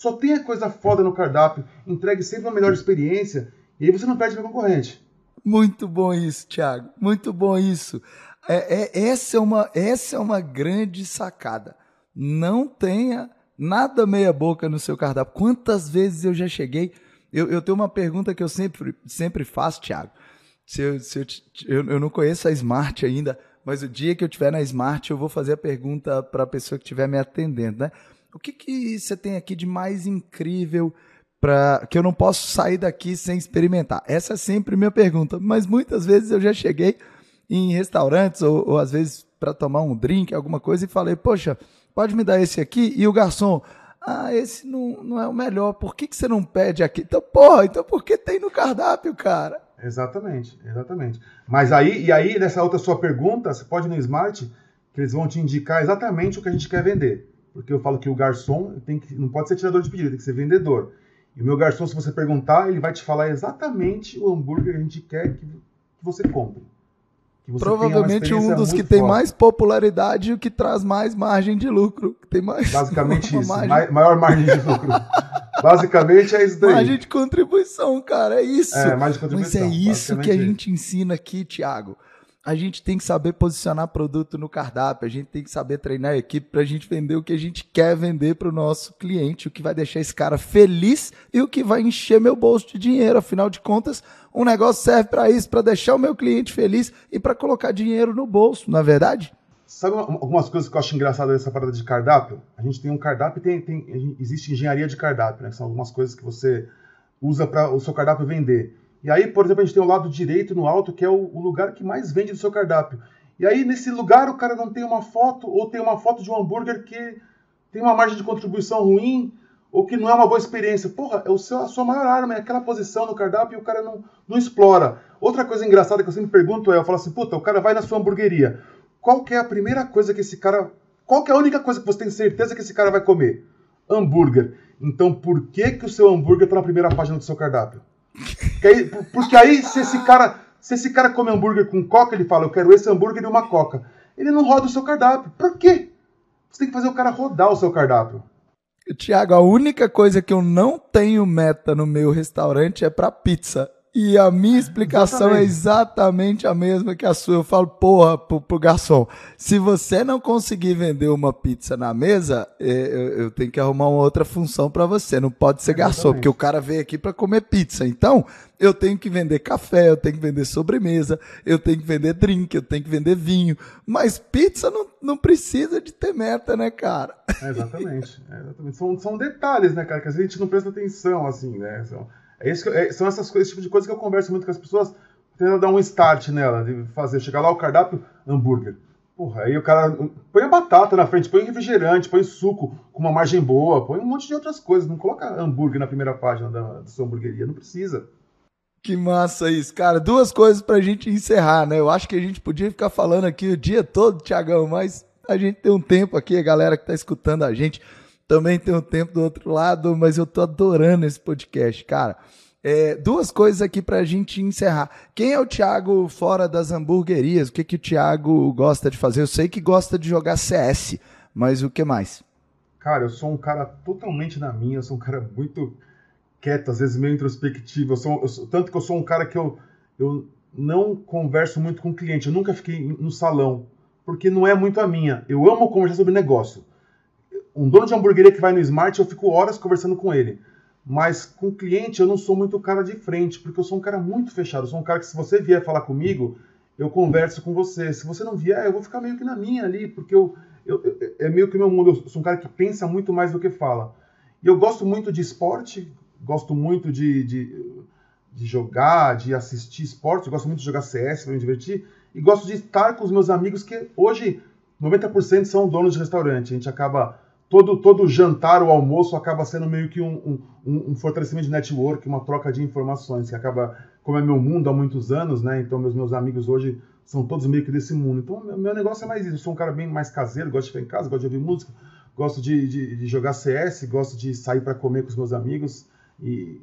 Só tenha coisa foda no cardápio, entregue sempre uma melhor experiência e aí você não perde para concorrente. Muito bom isso, Thiago. Muito bom isso. É, é, essa, é uma, essa é uma grande sacada. Não tenha nada meia boca no seu cardápio. Quantas vezes eu já cheguei? Eu, eu tenho uma pergunta que eu sempre, sempre faço, Thiago. Se eu, se eu, eu, eu não conheço a Smart ainda, mas o dia que eu estiver na Smart, eu vou fazer a pergunta para a pessoa que estiver me atendendo, né? O que, que você tem aqui de mais incrível para que eu não posso sair daqui sem experimentar? Essa é sempre minha pergunta, mas muitas vezes eu já cheguei em restaurantes ou, ou às vezes para tomar um drink, alguma coisa, e falei, poxa, pode me dar esse aqui? E o garçom, ah, esse não, não é o melhor, por que, que você não pede aqui? Então, porra, então por que tem no cardápio, cara? Exatamente, exatamente. Mas aí, e aí, nessa outra sua pergunta, você pode ir no Smart, que eles vão te indicar exatamente o que a gente quer vender. Porque eu falo que o garçom tem que, não pode ser tirador de pedido, tem que ser vendedor. E o meu garçom, se você perguntar, ele vai te falar exatamente o hambúrguer que a gente quer que, que você compre. Provavelmente um dos que tem mais popularidade e o que traz mais margem de lucro. Tem mais, Basicamente isso. Margem... maior margem de lucro. Basicamente é isso daí. Margem de contribuição, cara. É isso. É, margem de contribuição. Mas é isso que a gente ensina aqui, Thiago a gente tem que saber posicionar produto no cardápio, a gente tem que saber treinar a equipe para a gente vender o que a gente quer vender para o nosso cliente, o que vai deixar esse cara feliz e o que vai encher meu bolso de dinheiro. Afinal de contas, um negócio serve para isso, para deixar o meu cliente feliz e para colocar dinheiro no bolso, não é verdade? Sabe algumas coisas que eu acho engraçado dessa parada de cardápio? A gente tem um cardápio tem, tem, existe engenharia de cardápio, né? São algumas coisas que você usa para o seu cardápio vender. E aí, por exemplo, a gente tem o lado direito no alto, que é o, o, lugar que mais vende do seu cardápio. E aí, nesse lugar, o cara não tem uma foto, ou tem uma foto de um hambúrguer que tem uma margem de contribuição ruim, ou que não é uma boa experiência. Porra, é o seu, a sua maior arma, é aquela posição no cardápio e o cara não, não explora. Outra coisa engraçada que eu sempre pergunto é, eu falo assim, puta, o cara vai na sua hamburgueria. Qual que é a primeira coisa que esse cara... Qual que é a única coisa que você tem certeza que esse cara vai comer? Hambúrguer. Então por que, que o seu hambúrguer está na primeira página do seu cardápio? Porque aí, porque aí, se esse cara, se esse cara come hambúrguer com coca, ele fala, eu quero esse hambúrguer e uma coca. Ele não roda o seu cardápio. Por quê? Você tem que fazer o cara rodar o seu cardápio. Tiago, a única coisa que eu não tenho meta no meu restaurante é para pizza. E a minha explicação é exatamente. é exatamente a mesma que a sua. Eu falo, porra, pro, pro garçom, se você não conseguir vender uma pizza na mesa, é, eu, eu tenho que arrumar uma outra função para você. Não pode ser garçom, exatamente. porque o cara veio aqui para comer pizza. Então, eu tenho que vender café, eu tenho que vender sobremesa, eu tenho que vender drink, eu tenho que vender vinho. Mas pizza não, não precisa de ter meta, né, cara? É exatamente. É exatamente. São, são detalhes, né, cara, que a gente não presta atenção, assim, né? São é isso que, é, são essas esse tipo de coisa que eu converso muito com as pessoas, tentando dar um start nela, de fazer, chegar lá o cardápio, hambúrguer. Porra, aí o cara põe a batata na frente, põe refrigerante, põe suco com uma margem boa, põe um monte de outras coisas. Não coloca hambúrguer na primeira página da, da sua hamburgueria, não precisa. Que massa isso, cara. Duas coisas pra gente encerrar, né? Eu acho que a gente podia ficar falando aqui o dia todo, Tiagão, mas a gente tem um tempo aqui, a galera que tá escutando a gente também tem um tempo do outro lado, mas eu tô adorando esse podcast, cara. É, duas coisas aqui pra gente encerrar. Quem é o Thiago fora das hamburguerias? O que, que o Thiago gosta de fazer? Eu sei que gosta de jogar CS, mas o que mais? Cara, eu sou um cara totalmente na minha, eu sou um cara muito quieto, às vezes meio introspectivo. Eu sou, eu sou, tanto que eu sou um cara que eu, eu não converso muito com cliente, eu nunca fiquei no salão, porque não é muito a minha. Eu amo conversar sobre negócio um dono de hamburgueria que vai no Smart, eu fico horas conversando com ele. Mas com cliente eu não sou muito cara de frente, porque eu sou um cara muito fechado. Eu sou um cara que se você vier falar comigo, eu converso com você. Se você não vier, eu vou ficar meio que na minha ali, porque eu, eu, eu é meio que meu mundo. Eu sou um cara que pensa muito mais do que fala. E eu gosto muito de esporte, gosto muito de, de, de jogar, de assistir esporte, gosto muito de jogar CS para me divertir, e gosto de estar com os meus amigos que hoje 90% são donos de restaurante. A gente acaba todo, todo jantar ou almoço acaba sendo meio que um, um, um, fortalecimento de network, uma troca de informações, que acaba, como é meu mundo há muitos anos, né? Então meus, meus amigos hoje são todos meio que desse mundo. Então meu, meu negócio é mais isso. Eu sou um cara bem mais caseiro, gosto de ficar em casa, gosto de ouvir música, gosto de, de, de jogar CS, gosto de sair para comer com os meus amigos e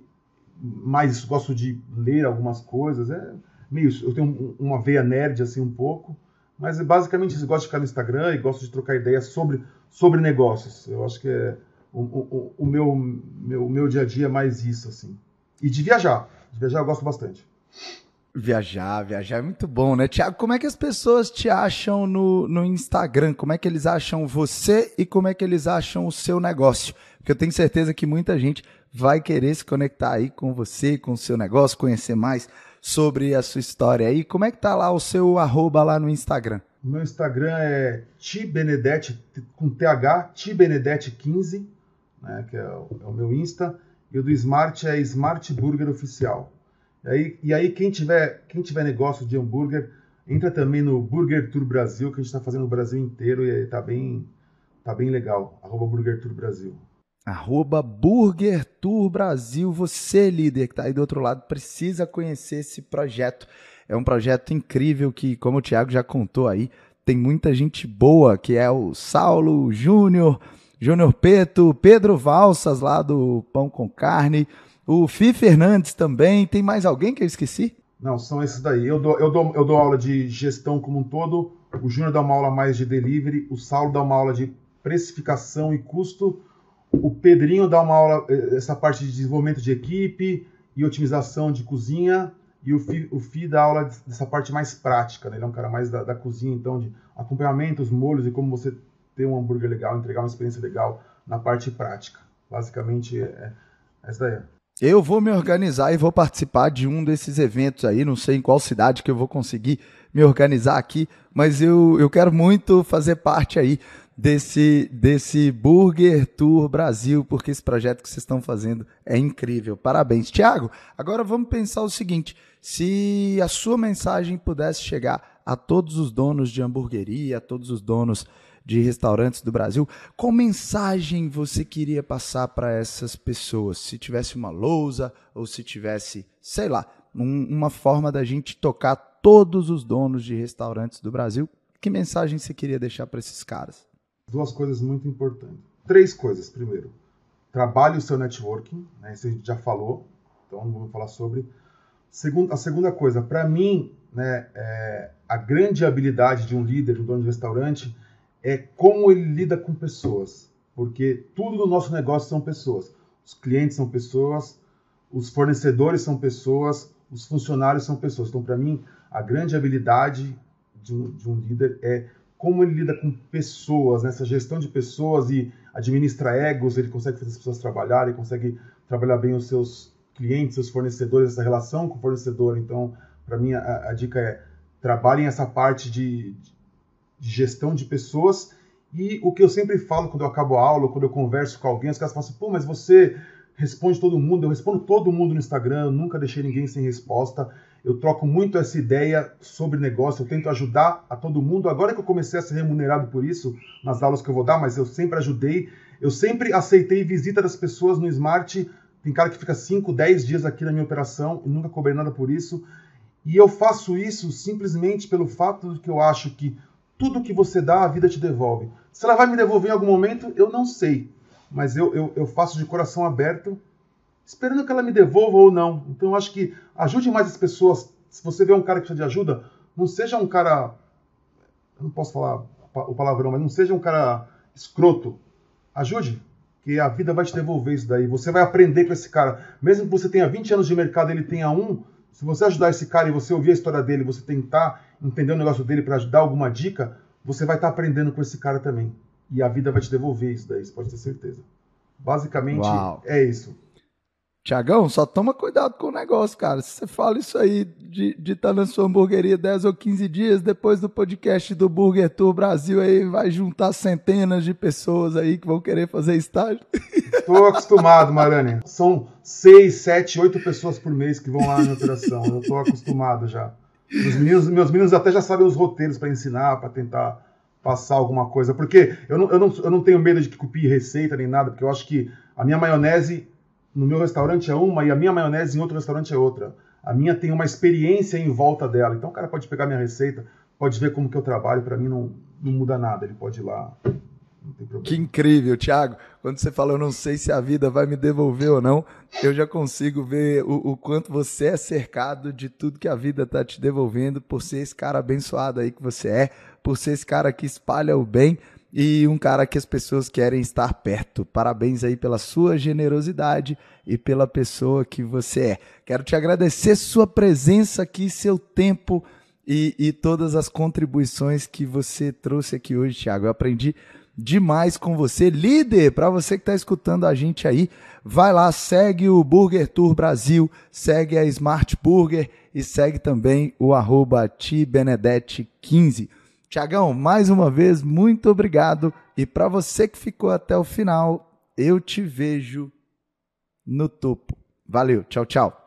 mais gosto de ler algumas coisas. É meio. Eu tenho uma veia nerd assim um pouco. Mas basicamente eu gosto de ficar no Instagram e gosto de trocar ideias sobre, sobre negócios. Eu acho que é o, o, o meu, meu, meu dia a dia é mais isso, assim. E de viajar. De viajar eu gosto bastante. Viajar, viajar é muito bom, né? Tiago, como é que as pessoas te acham no, no Instagram? Como é que eles acham você e como é que eles acham o seu negócio? Porque eu tenho certeza que muita gente vai querer se conectar aí com você, com o seu negócio, conhecer mais sobre a sua história aí. Como é que tá lá o seu arroba lá no Instagram? Meu Instagram é tibenedete, com TH, tibenedete15, né, que é o, é o, meu Insta. E o do Smart é Smart Burger Oficial. E aí, e aí quem, tiver, quem tiver negócio de hambúrguer, entra também no Burger Tour Brasil, que a gente está fazendo no Brasil inteiro e tá bem, tá bem legal. Arroba Burger Tour Brasil. Arroba Burger Tour Brasil. Você, líder que está aí do outro lado, precisa conhecer esse projeto. É um projeto incrível que, como o Thiago já contou aí, tem muita gente boa, que é o Saulo Júnior, Júnior Peto, Pedro Valsas lá do Pão com Carne, o Fi Fernandes também. Tem mais alguém que eu esqueci? Não, são esses daí. Eu dou, eu dou, eu dou aula de gestão como um todo, o Júnior dá uma aula mais de delivery, o Saulo dá uma aula de precificação e custo, o Pedrinho dá uma aula, eh, essa parte de desenvolvimento de equipe e otimização de cozinha. E o Fi, o dá aula dessa parte mais prática, né? Ele é um cara mais da, da cozinha, então, de acompanhamentos, molhos e como você ter um hambúrguer legal, entregar uma experiência legal na parte prática. Basicamente, é, é essa daí. Eu vou me organizar e vou participar de um desses eventos aí. Não sei em qual cidade que eu vou conseguir me organizar aqui, mas eu, eu quero muito fazer parte aí desse, desse Burger Tour Brasil, porque esse projeto que vocês estão fazendo é incrível. Parabéns. Tiago, agora vamos pensar o seguinte: se a sua mensagem pudesse chegar a todos os donos de hamburgueria, a todos os donos de restaurantes do Brasil. Qual mensagem você queria passar para essas pessoas? Se tivesse uma lousa ou se tivesse, sei lá, um, uma forma da gente tocar todos os donos de restaurantes do Brasil, que mensagem você queria deixar para esses caras? Duas coisas muito importantes. Três coisas. Primeiro, trabalhe o seu networking, né? isso a gente já falou, então vamos falar sobre. Segundo, a segunda coisa, para mim, né, é, a grande habilidade de um líder, de um dono de restaurante, é como ele lida com pessoas, porque tudo no nosso negócio são pessoas. Os clientes são pessoas, os fornecedores são pessoas, os funcionários são pessoas. Então, para mim, a grande habilidade de um, de um, líder é como ele lida com pessoas, nessa né? gestão de pessoas e administra egos, ele consegue fazer as pessoas trabalharem, consegue trabalhar bem os seus clientes, seus fornecedores, essa relação com o fornecedor. Então, para mim, a, a, dica é trabalhem essa parte de, de gestão de pessoas. E o que eu sempre falo quando eu acabo a aula, quando eu converso com alguém, os caras falam assim, pô, mas você responde todo mundo, eu respondo todo mundo no Instagram, nunca deixei ninguém sem resposta. Eu troco muito essa ideia sobre negócio, eu tento ajudar a todo mundo. Agora que eu comecei a ser remunerado por isso, nas aulas que eu vou dar, mas eu sempre ajudei. Eu sempre aceitei visita das pessoas no Smart. Tem cara que fica 5, 10 dias aqui na minha operação e nunca cobrei nada por isso. E eu faço isso simplesmente pelo fato de que eu acho que tudo que você dá, a vida te devolve. Se ela vai me devolver em algum momento, eu não sei. Mas eu, eu, eu faço de coração aberto, esperando que ela me devolva ou não. Então eu acho que ajude mais as pessoas. Se você vê um cara que precisa de ajuda, não seja um cara. Eu não posso falar o palavrão, mas não seja um cara escroto. Ajude, que a vida vai te devolver isso daí. Você vai aprender com esse cara. Mesmo que você tenha 20 anos de mercado e ele tenha um, se você ajudar esse cara e você ouvir a história dele, você tentar entender o negócio dele para dar alguma dica, você vai estar tá aprendendo com esse cara também. E a vida vai te devolver isso daí, você pode ter certeza. Basicamente, Uau. é isso. Tiagão, só toma cuidado com o negócio, cara. Se você fala isso aí de estar tá na sua hamburgueria 10 ou 15 dias, depois do podcast do Burger Tour Brasil, aí vai juntar centenas de pessoas aí que vão querer fazer estágio. Estou acostumado, Marani. São 6, 7, 8 pessoas por mês que vão lá na operação. Eu estou acostumado já. Os meninos, meus meninos até já sabem os roteiros para ensinar, para tentar passar alguma coisa. Porque eu não, eu, não, eu não tenho medo de que copie receita nem nada, porque eu acho que a minha maionese no meu restaurante é uma e a minha maionese em outro restaurante é outra. A minha tem uma experiência em volta dela. Então o cara pode pegar minha receita, pode ver como que eu trabalho, para mim não, não muda nada. Ele pode ir lá que incrível, Thiago. Quando você fala, eu não sei se a vida vai me devolver ou não, eu já consigo ver o, o quanto você é cercado de tudo que a vida está te devolvendo por ser esse cara abençoado aí que você é, por ser esse cara que espalha o bem e um cara que as pessoas querem estar perto. Parabéns aí pela sua generosidade e pela pessoa que você é. Quero te agradecer sua presença aqui, seu tempo e, e todas as contribuições que você trouxe aqui hoje, Thiago. Eu aprendi demais com você. Líder, para você que está escutando a gente aí, vai lá, segue o Burger Tour Brasil, segue a Smart Burger e segue também o arroba tibenedete15. Tiagão, mais uma vez, muito obrigado. E para você que ficou até o final, eu te vejo no topo. Valeu, tchau, tchau.